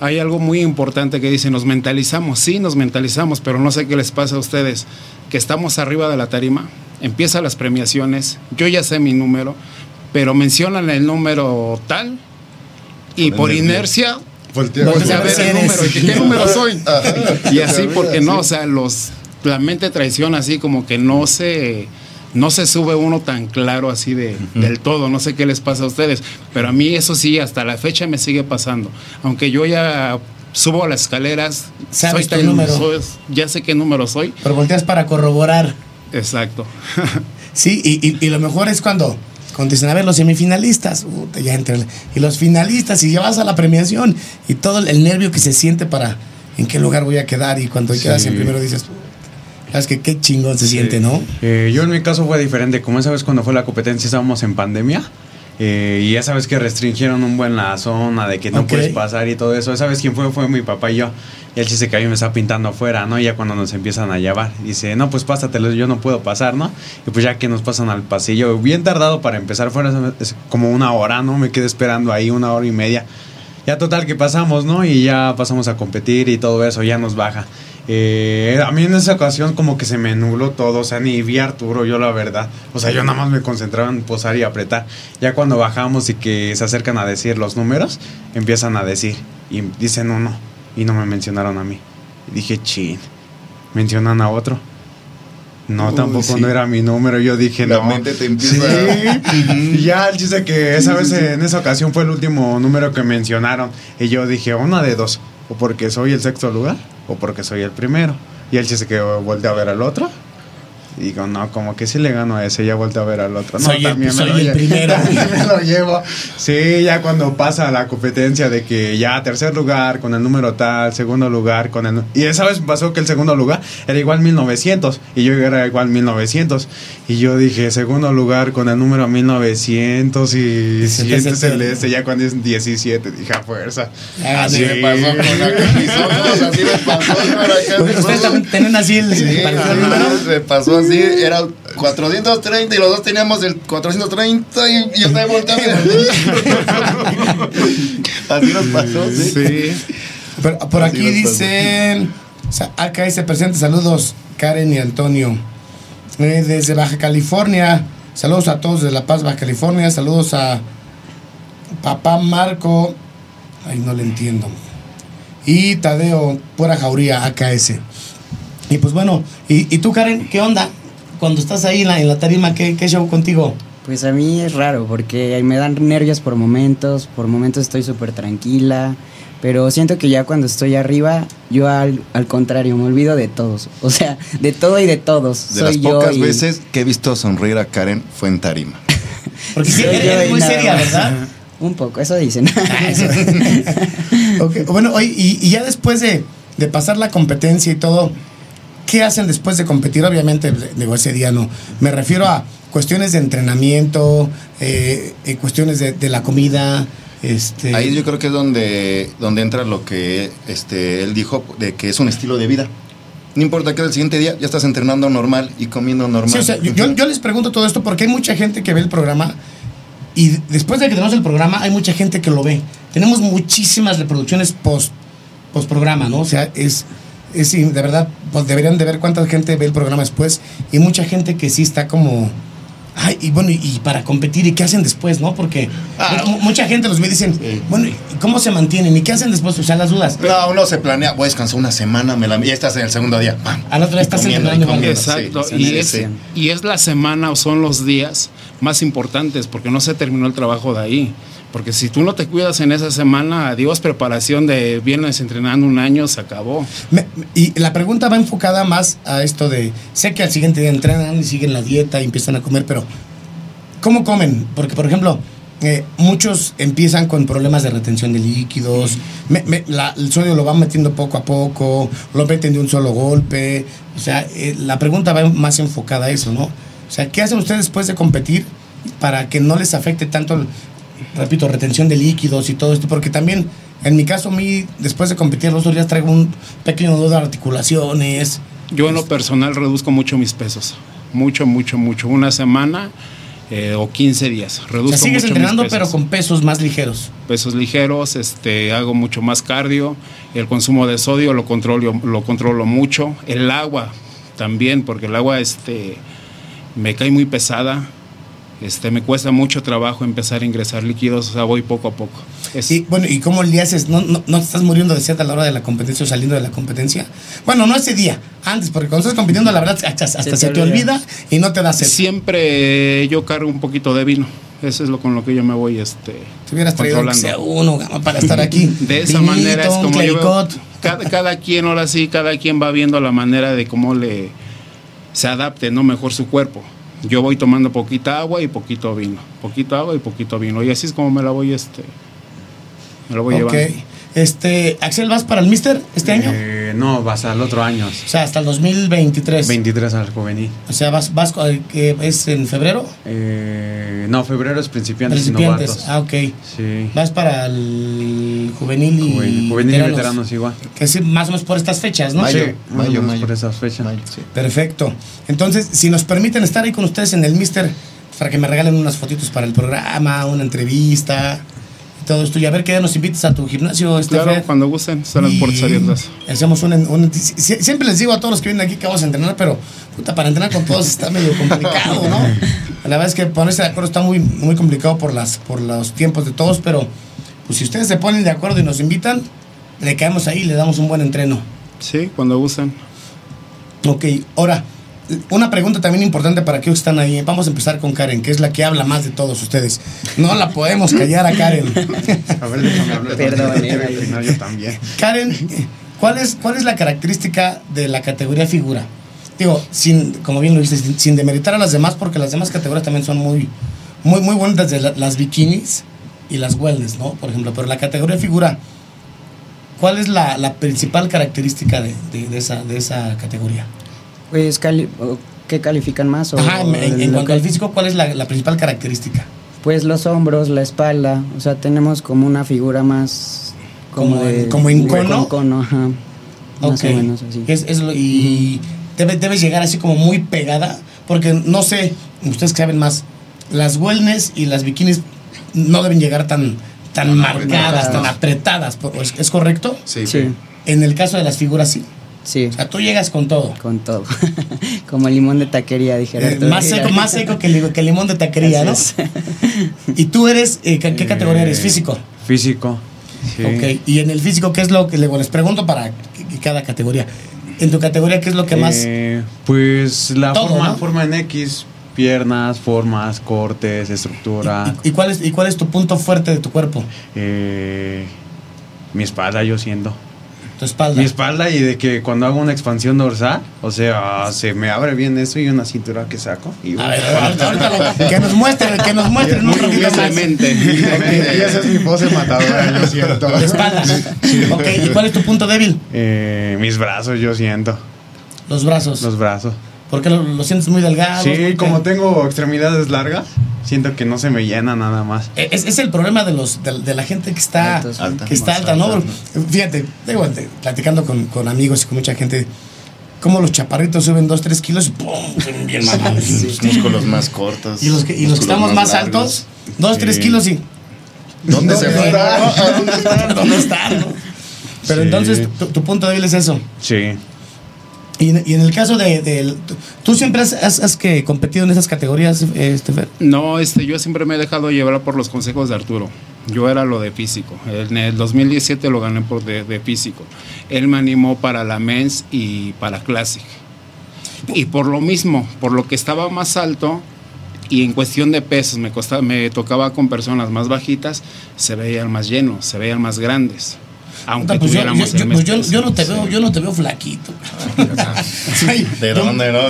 Hay algo muy importante que dice, nos mentalizamos, sí, nos mentalizamos, pero no sé qué les pasa a ustedes, que estamos arriba de la tarima, empiezan las premiaciones, yo ya sé mi número, pero mencionan el número tal y Por inercia Voltea. a ver el eres. número, ¿y ¿qué número <laughs> soy? Ajá. Y así, porque no, o sea, los, la mente traiciona así como que no se, no se sube uno tan claro así de, del todo. No sé qué les pasa a ustedes, pero a mí eso sí, hasta la fecha me sigue pasando. Aunque yo ya subo a las escaleras, Sabes tu tan- número. soy- ya sé qué número soy. Pero volteas para corroborar. Exacto. <laughs> Sí, y, y- y lo mejor es cuando, cuando dicen, a ver, los semifinalistas, puta, ya entre- y los finalistas, y ya vas a la premiación, y todo el nervio que se siente para en qué lugar voy a quedar, y cuando quedas en primero dices, sabes que qué chingón se siente, ¿no? Eh, yo en mi caso fue diferente. Como esa vez cuando fue la competencia estábamos en pandemia. Eh, y esa vez que restringieron un buen la zona de que no puedes pasar y todo eso. Esa vez quien fue fue mi papá y yo. Y él chiste que a mí me está pintando afuera, ¿no? Y ya cuando nos empiezan a llevar. Dice, no, pues pásatelo, yo no puedo pasar, ¿no? Y pues ya que nos pasan al pasillo, bien tardado para empezar, fuera es como una hora, ¿no? Me quedé esperando ahí una hora y media. Ya total que pasamos, ¿no? Y ya pasamos a competir y todo eso, ya nos baja. Eh, a mí en esa ocasión como que se me nubló todo, o sea, ni vi a Arturo, yo la verdad. O sea, yo nada más me concentraba en posar y apretar. Ya cuando bajamos y que se acercan a decir los números, empiezan a decir y dicen uno y no me mencionaron a mí. Y dije, chin, mencionan a otro. No, Uy, tampoco sí. no era mi número. Yo dije, La no. mente te empieza Sí. <laughs> y ya el chiste que esa vez en esa ocasión fue el último número que mencionaron. Y yo dije, una de dos. O porque soy el sexto lugar o porque soy el primero. Y el chiste que volteé a ver al otro. Y digo, no, como que sí le gano a ese, ya volteé a ver al otro. No, Soy el- también me soy lo el primero. <laughs> también me lo llevo. Sí, ya cuando pasa la competencia de que ya tercer lugar con el número tal, segundo lugar con el... Y esa vez pasó que el segundo lugar era igual 1900 y yo era igual 1900. Y yo dije, segundo lugar con el número 1900 y siguiente el- celeste, ya cuando es 17, dije, a fuerza. Ah, Así sí. me pasó con acá mis ojos, así me pasó Ustedes también tienen así el Sí, me pasó así, era 430 y los dos teníamos el 430 y yo también volteaba. <laughs> así nos pasó, sí. Sí. Pero por Así aquí dicen, o sea, acá dice presente, saludos Karen y Antonio. Eh, desde Baja California, saludos a todos de La Paz, Baja California, saludos a papá Marco, ay no le entiendo, y Tadeo, pura jauría, AKS. Y pues bueno, ¿y, y tú Karen, qué onda? Cuando estás ahí en la, en la tarima, ¿qué, ¿qué show contigo? Pues a mí es raro porque me dan nervios por momentos, por momentos estoy súper tranquila, pero siento que ya cuando estoy arriba, yo al, al contrario, me olvido de todos, o sea, de todo y de todos. De Soy las yo pocas y- veces que he visto sonreír a Karen fue en tarima. <laughs> Porque sí, eres muy seria. ¿verdad? <laughs> Un poco, eso dicen. <laughs> Ah, eso. Bueno, oye, y, y ya después de, de pasar la competencia y todo, ¿qué hacen después de competir? Obviamente, digo, ese día no. Me refiero a cuestiones de entrenamiento, eh, eh, cuestiones de, de la comida. Este, Ahí yo creo que es donde, donde entra lo que este, él dijo, de que es un estilo de vida. No importa que el siguiente día ya estás entrenando normal y comiendo normal. Sí, o sea, yo, yo- yo les pregunto todo esto porque hay mucha gente que ve el programa y después de que tenemos el programa hay mucha gente que lo ve. Tenemos muchísimas reproducciones post, post programa, ¿no? O sea, es, sí, de verdad, pues deberían de ver cuánta gente ve el programa después y mucha gente que sí está como... Ay, y bueno, y, para competir, ¿y qué hacen después, no? Porque Ah. mu- mucha gente los ve y dicen, bueno, ¿y cómo se mantienen? ¿Y qué hacen después? O sea, las dudas. No, uno se planea, voy a descansar una semana, me la, ya estás en el segundo día. ¡pam! Al otro día Y estás comiendo, entrenando igual. comiendo, Exacto, sí, y, sí, es, sí. y es la semana o son los días más importantes porque no se terminó el trabajo de ahí. Porque si tú no te cuidas en esa semana, adiós, preparación de vienes entrenando un año, se acabó. Y la pregunta va enfocada más a esto de, sé que al siguiente día entrenan y siguen la dieta y empiezan a comer, pero ¿cómo comen? Porque, por ejemplo, eh, muchos empiezan con problemas de retención de líquidos, el sodio lo van metiendo poco a poco, lo meten de un solo golpe, o sea, eh, la pregunta va más enfocada a eso, ¿no? O sea, ¿qué hacen ustedes después de competir para que no les afecte tanto, repito, retención de líquidos y todo esto? Porque también, en mi caso, a mí, después de competir los dos días, traigo un pequeño nudo de articulaciones. Yo en lo personal reduzco mucho mis pesos. Mucho, mucho, mucho. Una semana eh, o 15 días. O Reduzco sea, sigues mucho mis entrenando, pesos. pero con pesos más ligeros. pesos ligeros, este, hago mucho más cardio, el consumo de sodio lo controlo, lo controlo mucho, el agua también, porque el agua este, me cae muy pesada, este, me cuesta mucho trabajo empezar a ingresar líquidos, o sea, voy poco a poco. Es- Y bueno, ¿y cómo le haces? ¿No, no, no te estás muriendo de sed a la hora de la competencia o saliendo de la competencia? Bueno, no ese día, antes, porque cuando estás compitiendo, la verdad, hasta, hasta se, te, olvida. y no te da sed. Siempre yo cargo un poquito de vino, eso es lo con lo que yo me voy este, Te hubieras traído aunque sea uno para estar aquí. <laughs> De esa Vinito, manera es como yo veo, cada, cada quien ahora sí, cada quien va viendo la manera de cómo le se adapte, no mejor su cuerpo. Yo voy tomando poquita agua y poquito vino, poquito agua y poquito vino y así es como me la voy este me la voy llevando. Este, Axel, ¿vas para el Mister este año? Eh, no, vas al otro año. O sea, hasta el 2023. 23 al juvenil. O sea, vas, vas eh, que es en febrero. Eh, no, febrero es principiantes, y Principiantes. novatos. Ah, ok. Sí. Vas para el juvenil y Juvenil, juvenil y veteranos igual. Que es más o menos por estas fechas, ¿no? Mayo, Sí, más o mayo, menos mayo. por esas fechas. Mayo, sí. Perfecto. Entonces, si nos permiten estar ahí con ustedes en el Mister, para que me regalen unas fotitos para el programa, una entrevista y todo esto. Y a ver qué día nos invites a tu gimnasio, este Claro, Fer. cuando gusten, están las Y puertas abiertas. Hacemos un, un- si- siempre les digo a todos los que vienen aquí que vamos a entrenar, pero puta, para entrenar con todos está medio complicado, ¿no? <laughs> La verdad es que ponerse de acuerdo está muy, muy complicado por, las, por los tiempos de todos, pero pues si ustedes se ponen de acuerdo y nos invitan, le caemos ahí y le damos un buen entreno. Sí, cuando gusten. Ok, ahora, una pregunta también importante para aquellos que están ahí. Vamos a empezar con Karen, que es la que habla más de todos ustedes. No la podemos callar a Karen. A ver, déjame hablar. Perdón, también. eh. No, yo también. Karen, ¿cuál es, ¿cuál es la característica de la categoría figura? Digo, sin, como bien lo dices, sin, sin demeritar a las demás, porque las demás categorías también son muy, muy, muy bonitas, de la- las bikinis y las wellness, ¿no? Por ejemplo, pero la categoría figura, ¿cuál es la, la principal característica de, de- de esa, de esa categoría? Pues, cali- ¿qué califican más? O Ajá, en, en- cuanto que- al físico, ¿cuál es la, la principal característica? Pues los hombros, la espalda, o sea, tenemos como una figura más... Como en- como en cono. cono, ajá. Más Ok. o menos así. Es, es lo- y debe, debes llegar así como muy pegada, porque no sé, ustedes que saben más, las wellness y las bikinis no deben llegar tan, tan marcadas, tan apretadas, ¿por- ¿es, es correcto? Sí, Sí, En el caso de las figuras sí. Sí, O sea, tú llegas con todo. con todo. <laughs> como el limón de taquería, dijera. Eh, más seco, más seco que, el, que el limón de taquería, ¿no? Y tú eres, eh, ¿qué, qué categoría eres? Eh, Físico. Físico. Sí. Ok, y en el físico, ¿qué es lo que les pregunto para cada categoría? En tu categoría, ¿qué es lo que más... Eh, pues la Todo, forma, ¿no? forma en X, piernas, formas, cortes, estructura. ¿Y, y cuál es, ¿Y cuál es tu punto fuerte de tu cuerpo? eh, mi espalda, yo siento. Tu espalda. Mi espalda y de que cuando hago una expansión dorsal, o sea, se me abre bien eso y una cintura que saco. Y, A ver, ahorita, ahorita lo- que nos muestren, que nos muestren un ratito más. Y esa es mi pose matadora, yo <laughs> siento. De espaldas. Ok, ¿y cuál es tu punto débil? Eh, mis brazos, yo siento. Los brazos. Los brazos. ¿Por qué lo, lo sientes muy delgado? Sí, muy- como tengo extremidades largas, siento que no se me llena nada más. Es, es el problema de los de, de la gente que está Altos, alta. que está alta, ¿no? alta. Fíjate, digo, te- platicando con, con amigos y con mucha gente, cómo los chaparritos suben 2, 3 kilos y ¡pum! Bien mamados. Los músculos más cortos. Y los que, y los que estamos más, altos, 2, 3 Sí. kilos y ¿Dónde se fue? ¿Dónde están? ¿Dónde están? Pero Sí. entonces tu, tu punto débil es eso. Sí. Y y en el caso de, del- tú siempre has, has- que competido en esas categorías, este? No, este, yo siempre me he dejado llevar por los consejos de Arturo. Yo era lo de físico. En el 2017 lo gané por de, de físico. Él me animó para la Men's y para Classic. Y por lo mismo, por lo que estaba más alto y en cuestión de pesos me, costaba, me tocaba con personas más bajitas, se veían más llenos, se veían más grandes. Aunque pues yo, tuviéramos yo- yo- pues yo- yo no te veo, yo no te veo flaquito. Ay, ¿De dónde, no?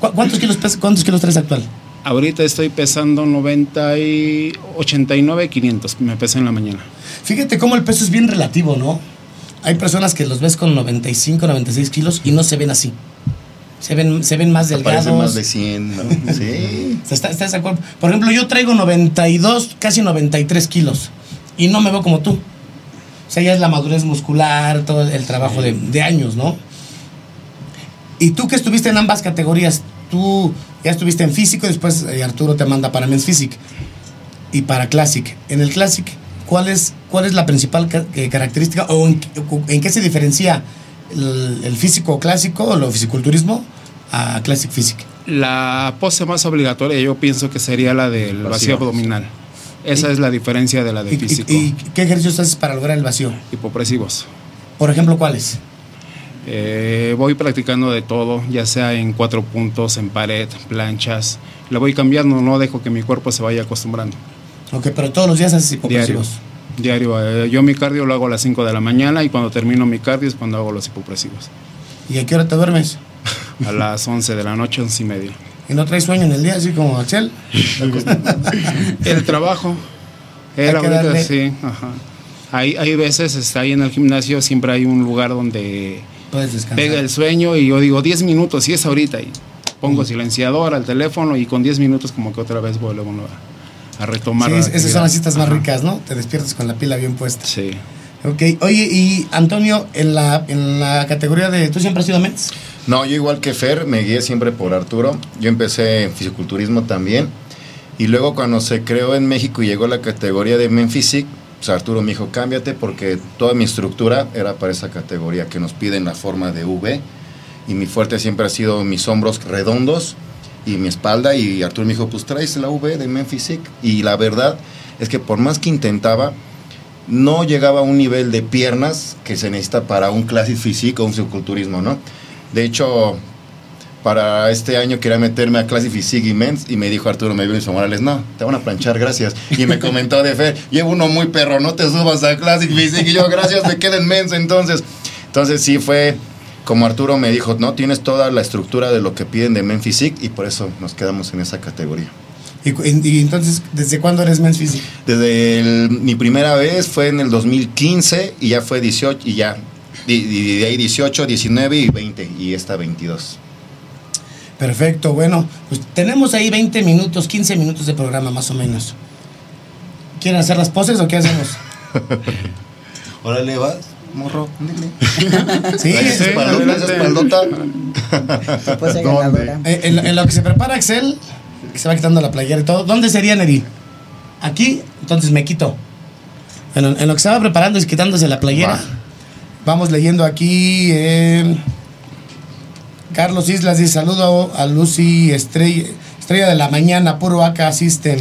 ¿cu- ¿Cuántos kilos, ¿Cuántos kilos traes actual? Ahorita estoy pesando 90 y 89, 500. Me pesé en la mañana. Fíjate cómo el peso es bien relativo, ¿no? Hay personas que los ves con 95, 96 kilos y no se ven así. Se ven, se ven más delgados. Más de 100, ¿no? <laughs> Sí. O sea, está- ¿Estás de acuerdo? Por ejemplo, yo traigo 92, casi 93 kilos y no me veo como tú. O sea, ya es la madurez muscular, todo el trabajo de, de años, ¿no? Y tú que estuviste en ambas categorías, tú ya estuviste en físico y después eh, Arturo te manda para Men's Physique y para Classic. En el Classic, ¿cuál es, cuál es la principal ca- eh, característica o en, en qué se diferencia el, el físico clásico o el fisiculturismo a Classic Physique? La pose más obligatoria yo pienso que sería la del vacío, Vacío. abdominal. Esa es la diferencia de la de ¿Y, físico. y- y qué ejercicios haces para lograr el vacío? Hipopresivos. Por ejemplo, ¿cuáles? Eh, voy practicando de todo, ya sea en cuatro puntos, en pared, planchas. Le voy cambiando, no dejo que mi cuerpo se vaya acostumbrando. Ok, pero todos los días haces Diario. hipopresivos. Diario. eh, yo mi cardio lo hago a las 5 de la mañana y cuando termino mi cardio es cuando hago los hipopresivos. ¿Y a qué hora te duermes? <laughs> A las 11 de la noche, 11 y media. ¿Y no traes sueño en el día, así como Axel? <laughs> El trabajo. Hay Era que ahorita, sí, ajá. Hay, hay veces, está ahí en el gimnasio, siempre hay un lugar donde pega el sueño y yo digo 10 minutos, y es ahorita. Y pongo silenciador al teléfono y con 10 minutos como que otra vez vuelvo a, a retomar. Sí, esas son las citas más Ajá. ricas, ¿no? Te despiertas con la pila bien puesta. Sí. Ok, oye, y Antonio, en la, en la categoría de... ¿Tú siempre has sido mens? No, yo igual que Fer, me guié siempre por Arturo. Yo empecé en fisiculturismo también. Y luego cuando se creó en México y llegó la categoría de Men Physique, pues Arturo me dijo, cámbiate porque toda mi estructura era para esa categoría que nos piden la forma de V. Y mi fuerte siempre ha sido mis hombros redondos y mi espalda. Y Arturo me dijo, pues traes la V de Men Physique. Y la verdad es que por más que intentaba, no llegaba a un nivel de piernas que se necesita para un Classic Physique o un fisiculturismo, ¿no? De hecho, para este año quería meterme a Classic Physique y Men's y me dijo Arturo me Melvin Morales, no, te van a planchar, gracias. Y me comentó de Fer, llevo uno muy perro, no te subas a Classic Physique. Y yo, gracias, me quedé en Men's entonces. Entonces sí fue como Arturo me dijo, no, tienes toda la estructura de lo que piden de Men Physique y por eso nos quedamos en esa categoría. Y, entonces, ¿desde cuándo eres mens físico? Desde el- mi primera vez fue en el 2015 y ya fue 18 y ya. Y, y de ahí 18, 19 y 20 y esta 22. Perfecto, bueno, pues tenemos ahí 20 minutos, 15 minutos de programa más o menos. ¿Quieren hacer las poses o qué hacemos? <laughs> Órale, vas, morro. <laughs> Sí, sí, espaldota, esa espaldota. Tu pose ganadora. Eh, en, lo- en lo que se prepara Axel, que se va quitando la playera y todo, ¿dónde sería Neri? Aquí, entonces me quito. En, lo- en lo que se va preparando y quitándose la playera, Va. Vamos leyendo aquí. eh, Carlos Islas dice: Saludo a Lucy Estrella, Estrella de la Mañana, puro acá asisten.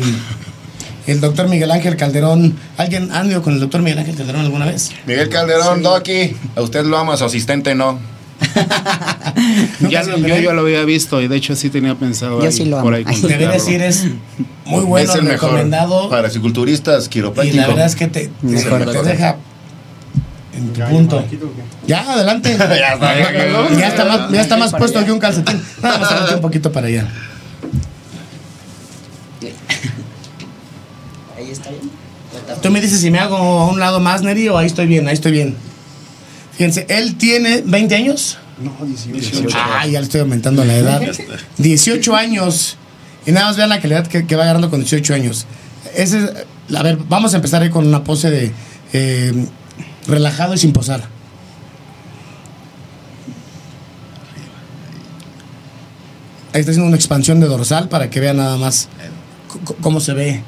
El doctor Miguel Ángel Calderón. ¿Alguien ha ido con el doctor Miguel Ángel Calderón alguna vez? Miguel Calderón, Doki. A usted lo ama, su asistente no. <laughs> ¿Nunca Ya, yo ya lo había visto y de hecho sí tenía pensado Yo ahí, sí lo por amo. ahí Ay, Te voy a contactarlo. decir, es muy bueno, es el mejor recomendado. para fisiculturistas, Y quiropráctico. la verdad es que te, te- Mejor. te deja en tu punto. Ya, adelante. <laughs> Ya está, ya quedó. Ya está más, ya está más puesto que un calcetín. Nada más adelante un poquito para allá. <laughs> Ahí está bien. Tú me dices si me hago a un lado más, Neri, o ahí estoy bien, ahí estoy bien. Fíjense, él tiene 20 años. No, 18. 18. Ah, ya le estoy aumentando la edad. <laughs> 18 años. Y nada más vean la calidad que, que va agarrando con 18 años. Ese es- a ver, vamos a empezar ahí con una pose de eh, relajado y sin posar. Ahí está haciendo una expansión de dorsal para que vean nada más cómo se ve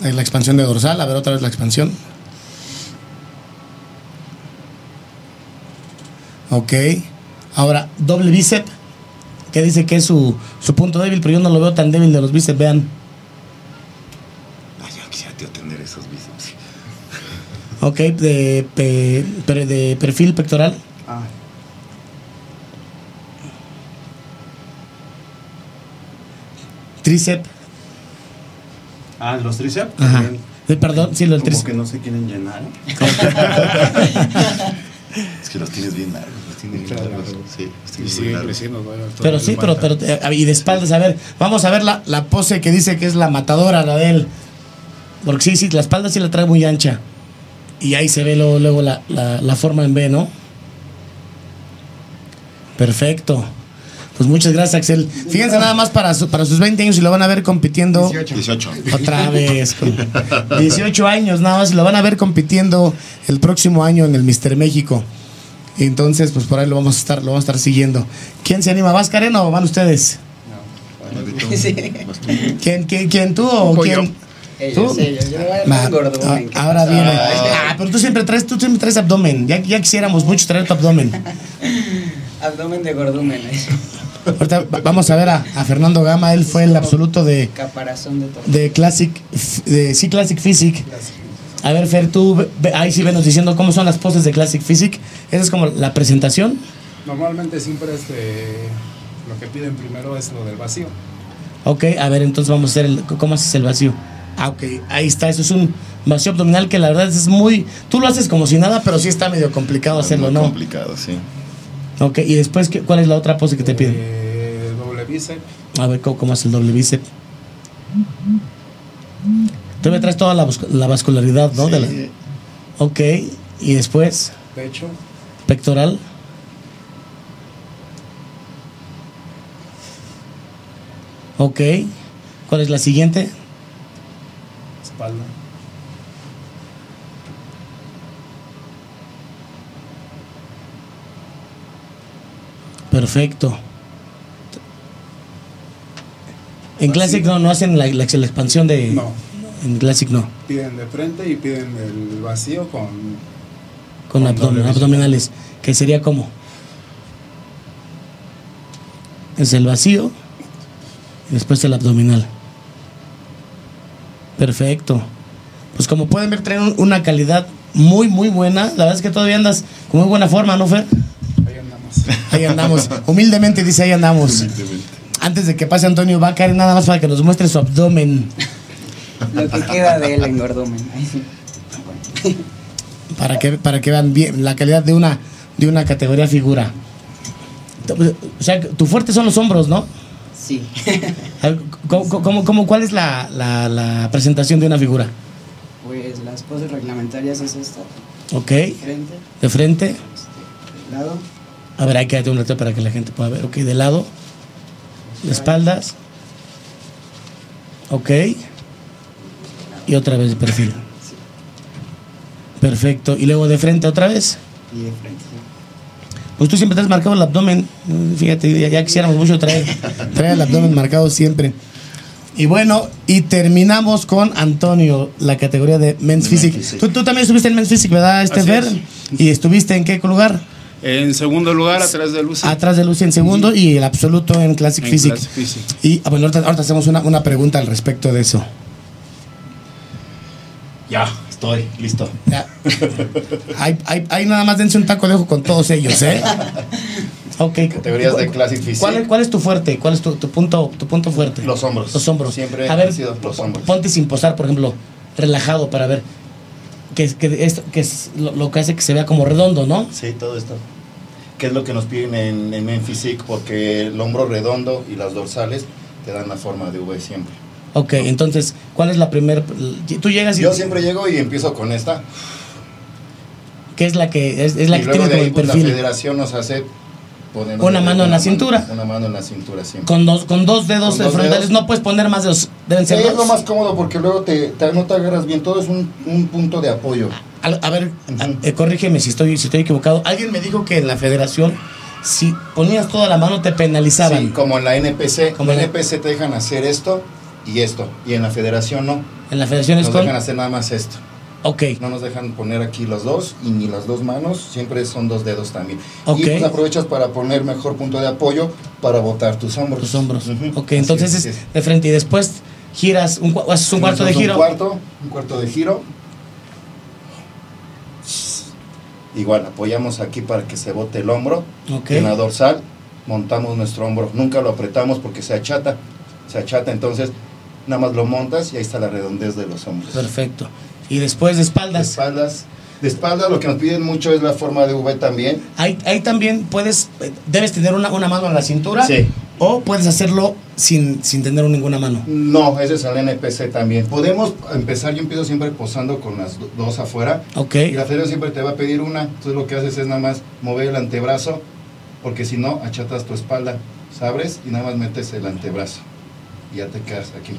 la expansión de dorsal. A ver otra vez la expansión. Ok. Ahora, doble bíceps. Que dice que es su, su punto débil, pero yo no lo veo tan débil de los bíceps. Vean. Ok, de, pe- per- de perfil pectoral. Ah, Tríceps. Ah, los tríceps. Ajá. también. Eh, perdón, sí, lo del Como tríceps. que no se quieren llenar. <laughs> Es que los tienes bien largos. Los tienes bien Claro. largos. Sí, los y tienes muy sigue largos. creciendo. bueno, todo Pero sí, pero, pero eh, y de espaldas, a ver, vamos a ver la, la pose que dice que es la matadora, la de él. Porque sí, sí, la espalda sí la trae muy ancha. Y ahí se ve luego, luego la, la- la forma en B, ¿no? Perfecto. Pues muchas gracias, Axel. Fíjense nada más para, su- para sus 20 años y lo van a ver compitiendo. 18. Otra vez. con <laughs> 18 años nada más. y Lo van a ver compitiendo el próximo año en el Mister México. Entonces, pues por ahí lo vamos a estar, lo vamos a estar siguiendo. ¿Quién se anima? ¿Vas, Karen, o van ustedes? ¿Quién, quién, quién tú o quién? Ellos, ¿Tú? ellos. Yo le voy a Va, dar gordo. ah, ahora viene. Ah, pero tú siempre traes, tú siempre traes abdomen. Ya, ya quisiéramos mucho traer tu abdomen. <laughs> Abdomen de gordumen. Ahorita va- vamos a ver a, a Fernando Gama. Él fue el absoluto de, Caparazón de todo. de Classic, de, sí, Classic Physique. A ver, Fer, tú ahí sí venos diciendo cómo son las poses de Classic Physique. Esa es como la presentación. Normalmente siempre este, lo que piden primero es lo del vacío. Ok, a ver, entonces vamos a hacer el, cómo haces el vacío. Ah, ok, ahí está, eso es un vacío abdominal que la verdad es muy... Tú lo haces como si nada, pero sí está medio complicado hacerlo, Muy ¿no? complicado, sí. Ok, y después, ¿qué- ¿cuál es la otra pose que te piden? Eh, doble bíceps. A ver, ¿cómo, cómo hace el doble bíceps? Tú me traes toda la, vascu- la vascularidad, ¿no? De la- Sí. ok, y después, Pecho. pectoral. Ok, ¿cuál es la siguiente? Espalda. Perfecto. En Classic no, no hacen la, la- la expansión de... No. En Classic no. Piden de frente y piden el vacío con. Con Con abdomen- abdominales. Que sería como... Es el vacío. Y después el abdominal. Perfecto. Pues como pueden ver, traen un- una calidad muy, muy buena. La verdad es que todavía andas con muy buena forma, ¿no, Fer? Ahí andamos. Ahí andamos. Humildemente dice, ahí andamos. Antes de que pase Antonio, va a caer nada más para que nos muestre su abdomen. Lo que queda de él en gordumen. Para que, para que vean bien la calidad de una, de una categoría figura. O sea, tu fuerte son los hombros, ¿no? Sí. <laughs> ¿Cómo, cómo- cómo- cuál es la, la- la presentación de una figura? Pues las poses reglamentarias es esta. Ok, Frente, de frente. este, lado. A ver, hay que un reto para que la gente pueda ver. Ok, de lado. De espaldas. Ok. Y otra vez de perfil. Perfecto. Y luego de frente otra vez. Y de frente. Pues tú siempre te has marcado el abdomen. Fíjate, ya, ya quisiéramos mucho traer, traer el abdomen marcado siempre. Y bueno, y terminamos con Antonio, la categoría de Men's De Physique. Men's Physique. Tú, tú también estuviste en Men's Physique, ¿verdad, Estefer? es. ¿Y estuviste en qué lugar? En segundo lugar, atrás de Lucy. Atrás de Lucy en segundo y el absoluto en Classic En Physique. Classic Physique. Y ah, bueno, ahorita, ahorita hacemos una, una pregunta al respecto de eso. Ya, estoy listo. Hay, hay, hay nada más dense un taco de ojo con todos ellos, ¿eh? Ok. Categorías de Classic Physique. ¿Cuál, es- cuál es tu fuerte? ¿Cuál es tu, tu punto, tu punto fuerte? Los hombros. Los hombros. Siempre A ver, han sido los hombros. Ponte sin posar, por ejemplo, relajado para ver que, es- que, esto, que es lo, lo que hace que se vea como redondo, ¿no? Sí, todo esto. ¿Qué es lo que nos piden en, en Men Physique? Porque el hombro redondo y las dorsales te dan la forma de V siempre. Ok, entonces, ¿cuál es la primera? Tú llegas y... Yo siempre llego y empiezo con esta. ¿Qué es la que, es, es la y que luego tiene de como el pues, la perfil? federación nos hace poner Una mano en la cintura. Una mano en la cintura siempre. Con dos, con dos dedos Con dos frontales dedos. no puedes poner más de dos. Deben ser Sí, es lo más cómodo porque luego te, te- no te agarras bien. Todo es un, un punto de apoyo. A, a ver, a- eh, corrígeme si estoy, si estoy equivocado. Alguien me dijo que en la federación, si ponías toda la mano, te penalizaban. Sí, como en la NPC. Como la en la- NPC te dejan hacer esto y esto. Y en la federación no. En la federación es Nos dejan hacer nada más esto. Ok. No nos dejan poner aquí los dos y ni las dos manos, siempre son dos dedos también. Ok. Y pues aprovechas para poner mejor punto de apoyo para botar tus hombros. Tus hombros. Ujú. Ok, Así entonces es, de frente y después giras, un, haces un cuarto de giro. Un cuarto, un cuarto de giro. Igual apoyamos aquí para que se bote el hombro. En la dorsal montamos nuestro hombro. Nunca lo apretamos porque se achata. Se achata, entonces nada más lo montas y ahí está la redondez de los hombros. Perfecto. Y después de De espaldas. espaldas. De espaldas lo que nos piden mucho es la forma de V también. Ahí, ahí también puedes, eh, debes tener una, una mano en la cintura. Sí. O puedes hacerlo sin, sin tener ninguna mano. No, ese es el NPC también. Podemos empezar, yo empiezo siempre posando con las do- dos afuera. Ok. Y la federación siempre te va a pedir una. Entonces lo que haces es nada más mover el antebrazo, porque si no, achatas tu espalda. Sabres y nada más metes el antebrazo. Y ya te quedas aquí.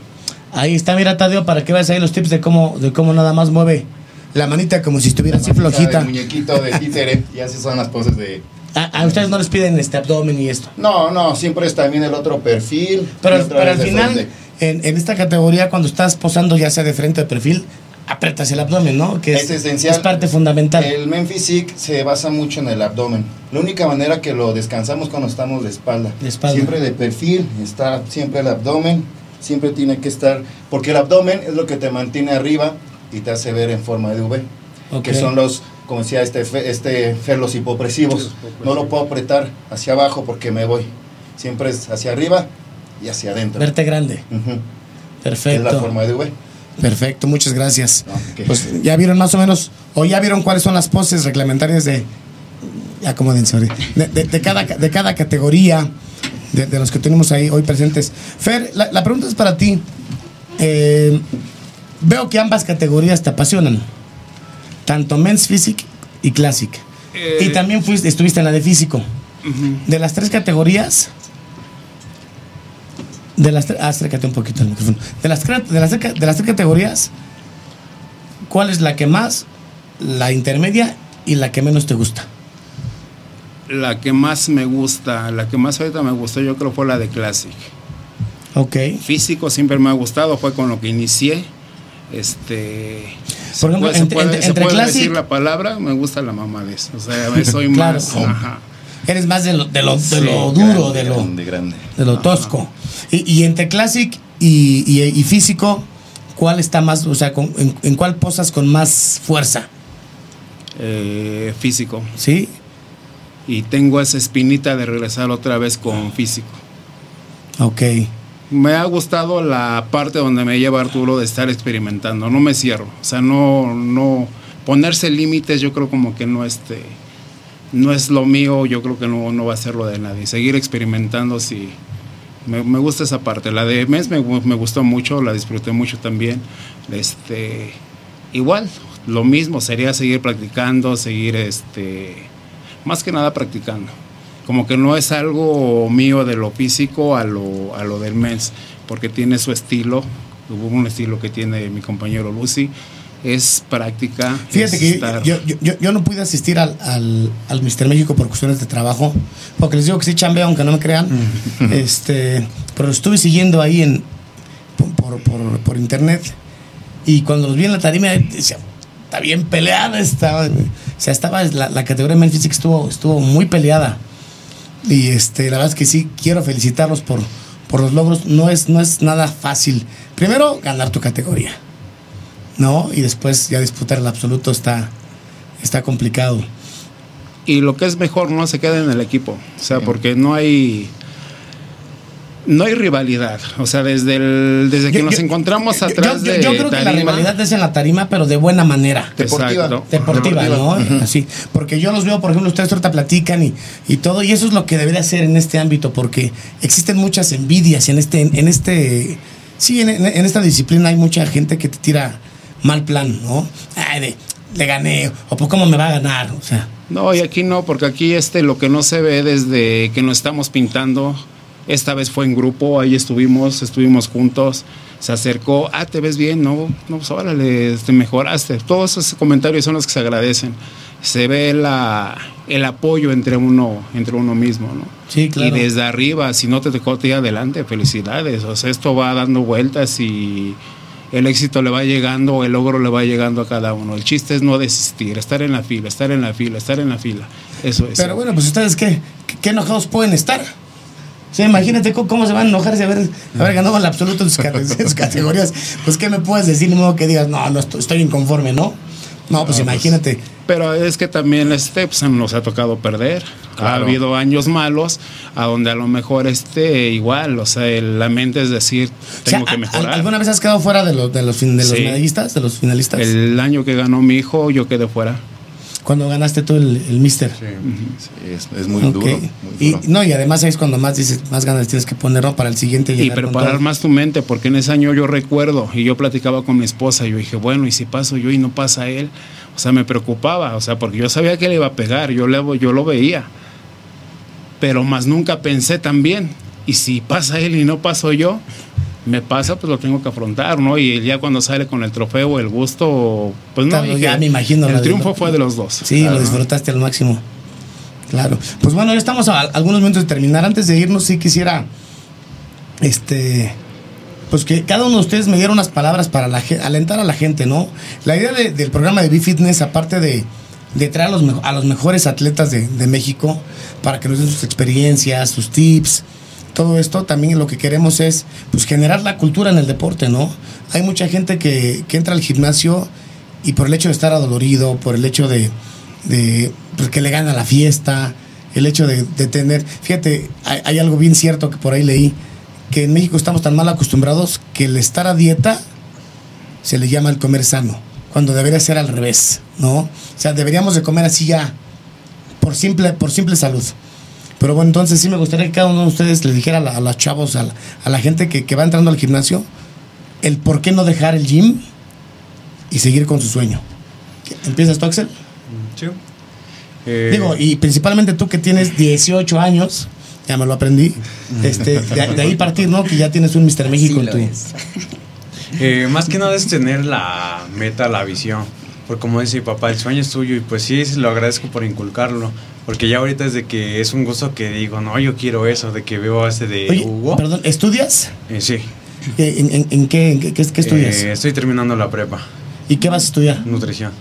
Ahí está, mira Tadeo, para que veas ahí los tips de cómo, de cómo nada más mueve la manita como si estuviera así Manita flojita. Muñequito de <laughs> títere. y así son las poses de. A, a ustedes no les piden este abdomen y esto. No, no, siempre es también el otro perfil. Pero, pero al final, en, en esta categoría, cuando estás posando ya sea de frente o de perfil, apretas el abdomen, ¿no? Que es, Es esencial. es parte fundamental. El men physique se basa mucho en el abdomen. La única manera que lo descansamos cuando estamos de espalda. De espalda. Siempre de perfil, está siempre el abdomen, siempre tiene que estar, porque el abdomen es lo que te mantiene arriba y te hace ver en forma de V, Ok. que son los, como decía este, este Fer, los hipopresivos. No lo puedo apretar hacia abajo porque me voy. Siempre es hacia arriba y hacia adentro. Verte grande. Ujú. Es la Perfecto. forma de V. Perfecto, muchas gracias. No, ok. Pues ya vieron más o menos, o ya vieron cuáles son las poses reglamentarias de. Ya acomódense ahorita. De, de- de cada, de cada categoría de, de los que tenemos ahí hoy presentes. Fer, la, la pregunta es para ti. Eh, veo que ambas categorías te apasionan. Tanto Men's Physique y Classic. Eh, y también fuiste, estuviste en la de físico. De las tres categorías. De las tres. Acércate un poquito al micrófono. De las, de, las, de las tres categorías, ¿cuál es la que más, la intermedia y la que menos te gusta? La que más me gusta, la que más ahorita me gustó, yo creo fue la de Classic. Ok. Físico siempre me ha gustado, fue con lo que inicié. Este. Por ejemplo, se entre- puede, entre- se entre puede Classic- decir la palabra, me gusta la mamadez. O sea, soy <laughs> Claro. más. ajá. Eres más de lo, de lo, de Sí, lo duro, Grande, de lo, grande, grande. de lo tosco. Y, y entre Classic y, y- y físico, ¿cuál está más, o sea, con- en, en cuál posas con más fuerza? Eh, físico. ¿Sí? Y tengo esa espinita de regresar otra vez con físico. Ok. Me ha gustado la parte donde me lleva Arturo de estar experimentando. No me cierro. O sea, no, no. Ponerse límites, yo creo como que no este. No es lo mío, yo creo que no, no va a ser lo de nadie. Seguir experimentando, sí. Me, me gusta esa parte. La de mes me, me gustó mucho, la disfruté mucho también. Este. Igual, lo mismo, sería seguir practicando, seguir este. Más que nada practicando como que no es algo mío de lo físico a lo, a lo del mens, porque tiene su estilo, hubo un estilo que tiene mi compañero Lucy, es práctica. Fíjate es que estar- yo, yo, yo, yo no pude asistir al, al, al Mister México por cuestiones de trabajo, porque les digo que sí chambeo, aunque no me crean. <laughs> <laughs> este, pero estuve siguiendo ahí en, por, por, por- internet. Y cuando los vi en la tarima, decía, está bien peleada. Estaba, o sea, estaba la, la categoría Men estuvo, estuvo muy peleada. Y este, la verdad es que sí, quiero felicitarlos por, por los logros. No es, no es nada fácil. Primero, ganar tu categoría. ¿no? Y después ya disputar el absoluto está, está complicado. Y lo que es mejor, no se queda en el equipo, o sea, porque no hay... No hay rivalidad, o sea, desde, el, desde que Yo- nos yo- encontramos yo- atrás yo, de yo creo que la rivalidad es en la tarima, pero de buena manera. Deportiva. Exacto. Deportiva, ¿no? Así. Porque yo los veo, por ejemplo, ustedes ahorita platican y, y todo, y eso es lo que debería ser en este ámbito, porque existen muchas envidias en este, en este, sí, en, en- en esta disciplina hay mucha gente que te tira mal plan, ¿no? Ay, de, le gané, o por cómo me va a ganar, o sea. No, y aquí no, porque aquí este lo que no se ve desde que nos estamos pintando, esta vez fue en grupo, ahí estuvimos, estuvimos juntos, se acercó, ah, te ves bien, no, no, pues órale, te mejoraste. Todos esos comentarios son los que se agradecen. Se ve la, el apoyo entre uno, entre uno mismo, ¿no? Sí, claro. Y desde arriba, si no te dejó ir adelante, felicidades. O sea, esto va dando vueltas y el éxito le va llegando, el logro le va llegando a cada uno. El chiste es no desistir, estar en la fila, estar en la fila, estar en la fila. Eso es. Pero bueno, pues ustedes qué, qué enojados pueden estar. O sea, imagínate cómo, se van a enojar de haber, haber ganado el absoluto <laughs> en sus, categorías. Pues, ¿qué me puedes decir? Ni modo que digas, no, no estoy, estoy inconforme, ¿no? No, pues imagínate. Pero es que también este, pues, nos ha tocado perder. Ha habido años malos a donde a lo mejor este igual, o sea, el- la mente es decir, O sea, tengo que ¿al- mejorar. ¿Alguna vez has quedado fuera de los, de los, de los Sí. medallistas, de los finalistas? El año que ganó mi hijo, yo quedé fuera. Cuando ganaste tú el, el Mister. Sí, es, es muy duro. muy y, no, y además ahí es cuando más dices, más ganas tienes que poner ¿no? para el siguiente. Y preparar más tu mente, porque en ese año yo recuerdo y yo platicaba con mi esposa, yo dije, bueno, ¿y si paso yo y no pasa él? O sea, me preocupaba, o sea, porque yo sabía que le iba a pegar, yo, le, yo lo veía, pero más nunca pensé también, y si pasa él y no paso yo, me pasa, pues lo tengo que afrontar, ¿no? Y ya cuando sale con el trofeo, el gusto, pues no, Claro, ya me imagino el triunfo fue de los dos. Sí, lo disfrutaste al máximo. Claro. Pues bueno, ya estamos a algunos minutos de terminar. Antes de irnos, sí quisiera. Este. Pues que cada uno de ustedes me diera unas palabras para la, alentar a la gente, ¿no? La idea de- del programa de B-Fitness, aparte de, de traer a los, a los mejores atletas de, de México para que nos den sus experiencias, sus tips, todo esto, también lo que queremos es pues, generar la cultura en el deporte, ¿no? Hay mucha gente que, que entra al gimnasio y por el hecho de estar adolorido, por el hecho de, pues, que le gana la fiesta, el hecho de, de tener, fíjate, hay, hay algo bien cierto que por ahí leí, que en México estamos tan mal acostumbrados que el estar a dieta se le llama el comer sano, cuando debería ser al revés, ¿no? O sea, deberíamos de comer así ya por simple, por simple salud. Pero bueno, entonces sí me gustaría que cada uno de ustedes le dijera a, la- a los chavos, a la, a la gente que, que va entrando al gimnasio, el por qué no dejar el gym y seguir con su sueño. ¿Empiezas tú, Axel? Sí. Eh, Digo, y principalmente tú que tienes 18 años, ya me lo aprendí, <laughs> este, de, de ahí partir, ¿no? Que ya tienes un Mr. México Sí en tu... Eh, más que nada es tener la meta, la visión. Porque como dice mi papá, el sueño es tuyo y pues sí, lo agradezco por inculcarlo. Porque ya ahorita es de que es un gusto que digo, no, yo quiero eso, de que veo ese de Oye, Hugo. perdón, ¿estudias? Eh, sí. ¿En, en- en qué, en qué, qué- qué estudias? Eh, estoy terminando la prepa, ¿Y qué vas a estudiar? nutrición.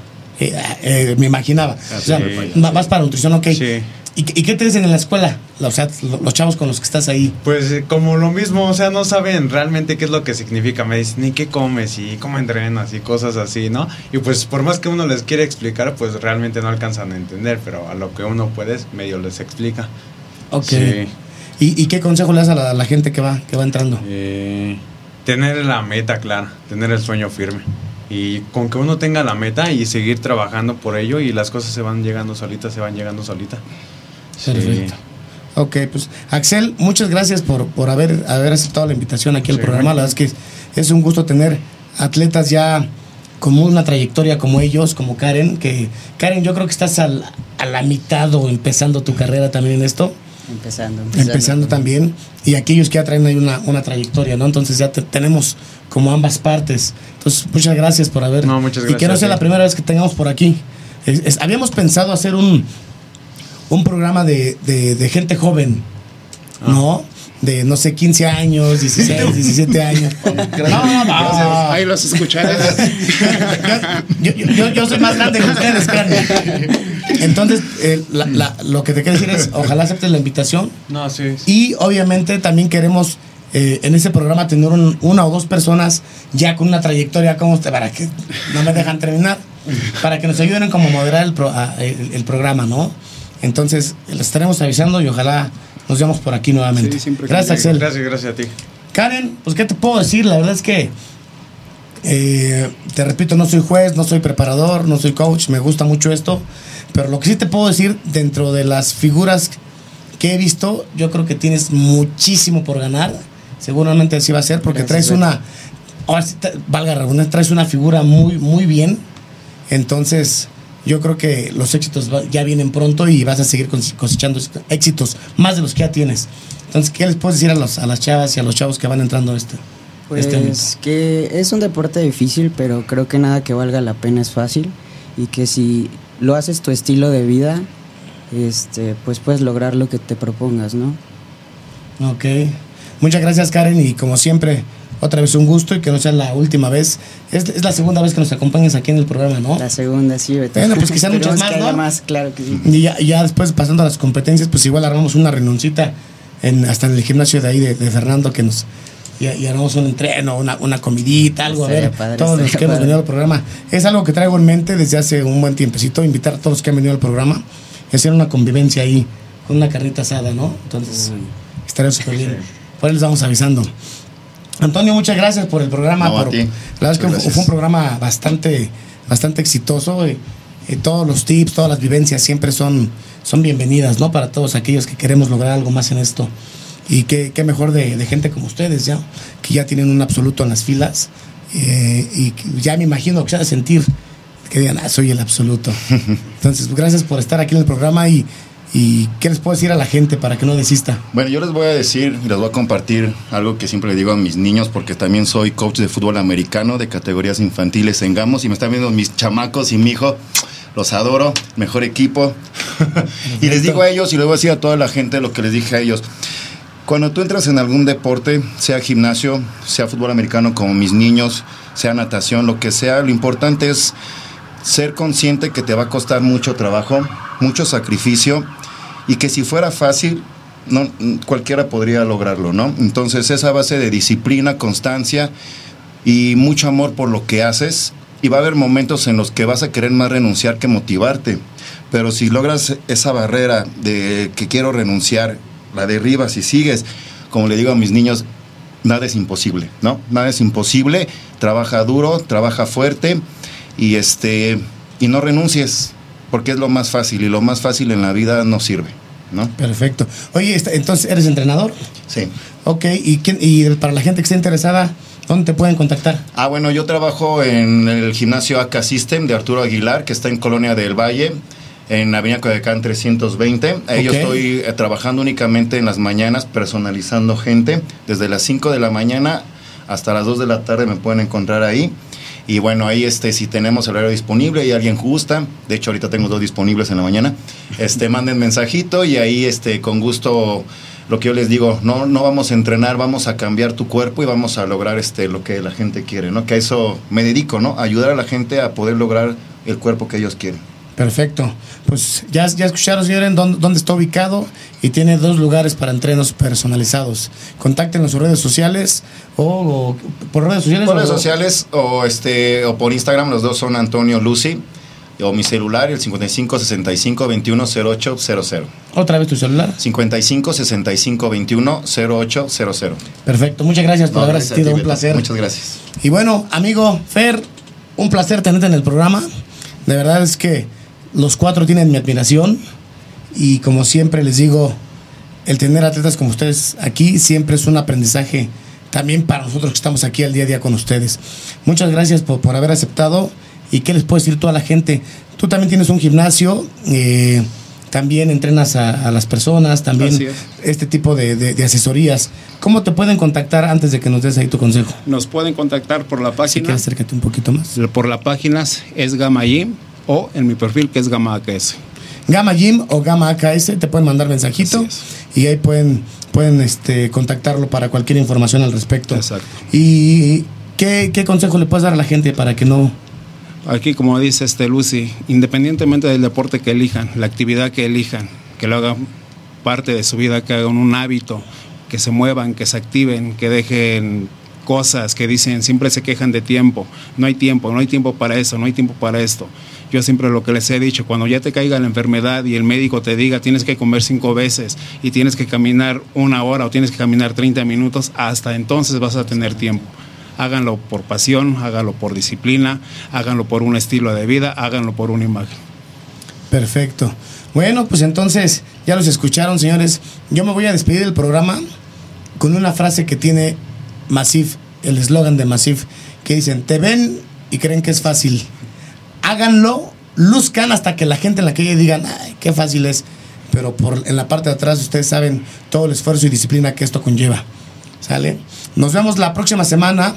Eh, eh, me imaginaba. O sea, sí. va- vas para nutrición, ok. Sí. ¿Y, qué- y qué te dicen en la escuela? O sea, lo- los chavos con los que estás ahí. Pues eh, como lo mismo, o sea, no saben realmente qué es lo que significa. Me dicen, ni qué comes y cómo entrenas y cosas así, ¿no? Y pues por más que uno les quiere explicar, pues realmente no alcanzan a entender, pero a lo que uno puede, medio les explica. Ok. Sí. ¿Y, y qué consejo le das a la, a la gente que va, que va entrando? Eh, tener la meta clara, tener el sueño firme. Y con que uno tenga la meta y seguir trabajando por ello y las cosas se van llegando solitas, se van llegando solitas. Sí. Perfecto. Ok, pues Axel, muchas gracias por, por haber, haber aceptado la invitación aquí al Sí, programa. La verdad es que es un gusto tener atletas ya con una trayectoria como ellos, como Karen, que Karen, yo creo que estás al- a la mitad o empezando tu carrera también en esto. Empezando. empezando también y aquellos que ya traen ahí una, una trayectoria, ¿no? Entonces ya te- tenemos como ambas partes. Entonces, muchas gracias por haber. No, muchas Y que no gracias, sea la sí. primera vez que tengamos por aquí. Es- es- habíamos pensado hacer un, un programa de, de- de gente joven, Ah. ¿no? De no sé, 15 años, 16, 17 <laughs> años. <laughs> No, no, no. Ahí los escucharé. <laughs> Yo, yo- yo- yo soy más grande que ustedes, créanme. Entonces, eh, la- la- lo que te quiero decir es, ojalá aceptes la invitación. No, sí. Y obviamente también queremos eh, en ese programa tener un- una o dos personas ya con una trayectoria como usted, para que no me dejan terminar, para que nos ayuden como moderar el, pro- el programa, ¿no? Entonces, les estaremos avisando y ojalá nos veamos por aquí nuevamente. Sí, Gracias. Axel. Gracias, gracias a ti. Karen, pues qué te puedo decir, la verdad es que eh, te repito, no soy juez, no soy preparador, no soy coach, me gusta mucho esto, pero lo que sí te puedo decir dentro de las figuras que he visto, yo creo que tienes muchísimo por ganar, seguramente así va a ser, porque Gracias, traes una, ahora sí te- valga la redundancia, traes una figura muy, muy bien, entonces yo creo que los éxitos ya vienen pronto y vas a seguir cos- cosechando éxitos, más de los que ya tienes. Entonces, ¿qué les puedes decir a, los, a las chavas y a los chavos que van entrando a este, Pues este ámbito? que es un deporte difícil, pero creo que nada que valga la pena es fácil y que si lo haces tu estilo de vida, este, pues puedes lograr lo que te propongas, ¿no? Ok. Muchas gracias, Karen, y como siempre, otra vez un gusto y que no sea la última vez. Es, es la segunda vez que nos acompañas aquí en el programa, ¿no? La segunda sí, Beto. Bueno, pues quizá muchas más, que ¿no? más, claro que sí. Y ya, ya después, pasando a las competencias, pues igual armamos una renuncita en, hasta en el gimnasio de ahí de, de Fernando que nos. Y, y armamos un entreno, una, una comidita, algo, a ver, padre, todos los que hemos padre. venido al programa. Es algo que traigo en mente desde hace un buen tiempecito, invitar a todos los que han venido al programa y hacer una convivencia ahí, con una carnita asada, ¿no? Entonces, estaría súper bien. <laughs> Por ahí les vamos avisando. Antonio, muchas gracias por el programa. No, a ti. La verdad es que fue, un programa bastante, bastante exitoso. y- y todos los tips, todas las vivencias siempre son, son bienvenidas, ¿no? Para todos aquellos que queremos lograr algo más en esto. Y qué, qué mejor de, de gente como ustedes, ya, que ya tienen un absoluto en las filas. eh, y ya me imagino que se ha de sentir que digan, ah, soy el absoluto. <laughs> Entonces, gracias por estar aquí en el programa y, y qué les puedo decir a la gente para que no desista. Bueno, yo les voy a decir y les voy a compartir algo que siempre le digo a mis niños, porque también soy coach de fútbol americano de categorías infantiles en Gamos y me están viendo mis chamacos y mi hijo. Los adoro, mejor equipo. <laughs> y les digo a ellos y les voy a decir a toda la gente lo que les dije a ellos. Cuando tú entras en algún deporte, sea gimnasio, sea fútbol americano como mis niños, sea natación, lo que sea, lo importante es ser consciente que te va a costar mucho trabajo, mucho sacrificio y que si fuera fácil, no, cualquiera podría lograrlo, ¿no? Entonces esa base de disciplina, constancia y mucho amor por lo que haces y va a haber momentos en los que vas a querer más renunciar que motivarte. Pero si logras esa barrera de que quiero renunciar, la derribas y sigues, como le digo a mis niños, nada es imposible, ¿no? Nada es imposible, trabaja duro, trabaja fuerte y este y no renuncies, porque es lo más fácil y lo más fácil en la vida no sirve, ¿no? Perfecto. Oye, esta- entonces, ¿eres entrenador? Sí. Ok, ¿y, quién, y para la gente que esté interesada, ¿dónde te pueden contactar? Ah, bueno, yo trabajo en el gimnasio AK System de Arturo Aguilar, que está en Colonia del Valle, en Avenida Coyacán 320. Ahí yo estoy eh, trabajando únicamente en las mañanas, personalizando gente. Desde las 5 de la mañana hasta las 2 de la tarde me pueden encontrar ahí. Y bueno, ahí este, si tenemos el horario disponible y alguien gusta, de hecho ahorita tengo dos disponibles en la mañana, este, manden mensajito y ahí este, con gusto lo que yo les digo, no, no vamos a entrenar, vamos a cambiar tu cuerpo y vamos a lograr este, lo que la gente quiere, ¿no? Que a eso me dedico, ¿no? Ayudar a la gente a poder lograr el cuerpo que ellos quieren. Perfecto. Pues ya, ya escucharon, señores, dónde, dónde está ubicado y tiene dos lugares para entrenos personalizados. Contacten en sus redes sociales o, o por redes sociales. Por o- redes sociales o, este, o por Instagram, los dos son Antonio Lucy, o mi celular, el 55 65 21 08 00. Otra vez tu celular. 55 65 21 08 00. Perfecto. Muchas gracias por No, haber asistido. ti, Un placer. Muchas gracias. Y bueno, amigo Fer, un placer tenerte en el programa. De verdad es que los cuatro tienen mi admiración. Y como siempre les digo, el tener atletas como ustedes aquí siempre es un aprendizaje también para nosotros que estamos aquí al día a día con ustedes. Muchas gracias por, por haber aceptado. ¿Y qué les puedo decir toda la gente? Tú también tienes un gimnasio, eh, también entrenas a, a las personas, también es. este tipo de, de- de asesorías. ¿Cómo te pueden contactar antes de que nos des ahí tu consejo? Nos pueden contactar por la Si página. quieres acércate un poquito más. Por la página es Gama Gym o en mi perfil que es Gama AKS. Gama Gym o Gama AKS te pueden mandar mensajito y ahí pueden, pueden este, contactarlo para cualquier información al respecto. Exacto. ¿Y qué, qué consejo le puedes dar a la gente para que no... Aquí, como dice este Lucy, independientemente del deporte que elijan, la actividad que elijan, que lo hagan parte de su vida, que hagan un hábito, que se muevan, que se activen, que dejen cosas que dicen, siempre se quejan de tiempo, no hay tiempo, no hay tiempo para eso, no hay tiempo para esto. Yo siempre lo que les he dicho, cuando ya te caiga la enfermedad y el médico te diga tienes que comer cinco veces y tienes que caminar una hora o tienes que caminar 30 minutos, hasta entonces vas a tener tiempo. Háganlo por pasión, háganlo por disciplina, háganlo por un estilo de vida, háganlo por una imagen. Perfecto. Bueno, pues entonces ya los escucharon, señores. Yo me voy a despedir del programa con una frase que tiene Masif, el eslogan de Masif, que dicen, te ven y creen que es fácil. Háganlo luzcan hasta que la gente en la calle digan, ay, qué fácil es. Pero por, en la parte de atrás ustedes saben todo el esfuerzo y disciplina que esto conlleva. ¿Sale? Nos vemos la próxima semana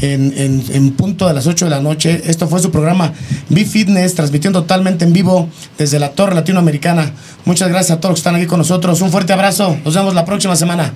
en, en- punto de las 8 de la noche. Esto fue su programa Be Fitness, transmitiendo totalmente en vivo desde la Torre Latinoamericana. Muchas gracias a todos los que están aquí con nosotros. Un fuerte abrazo. Nos vemos la próxima semana.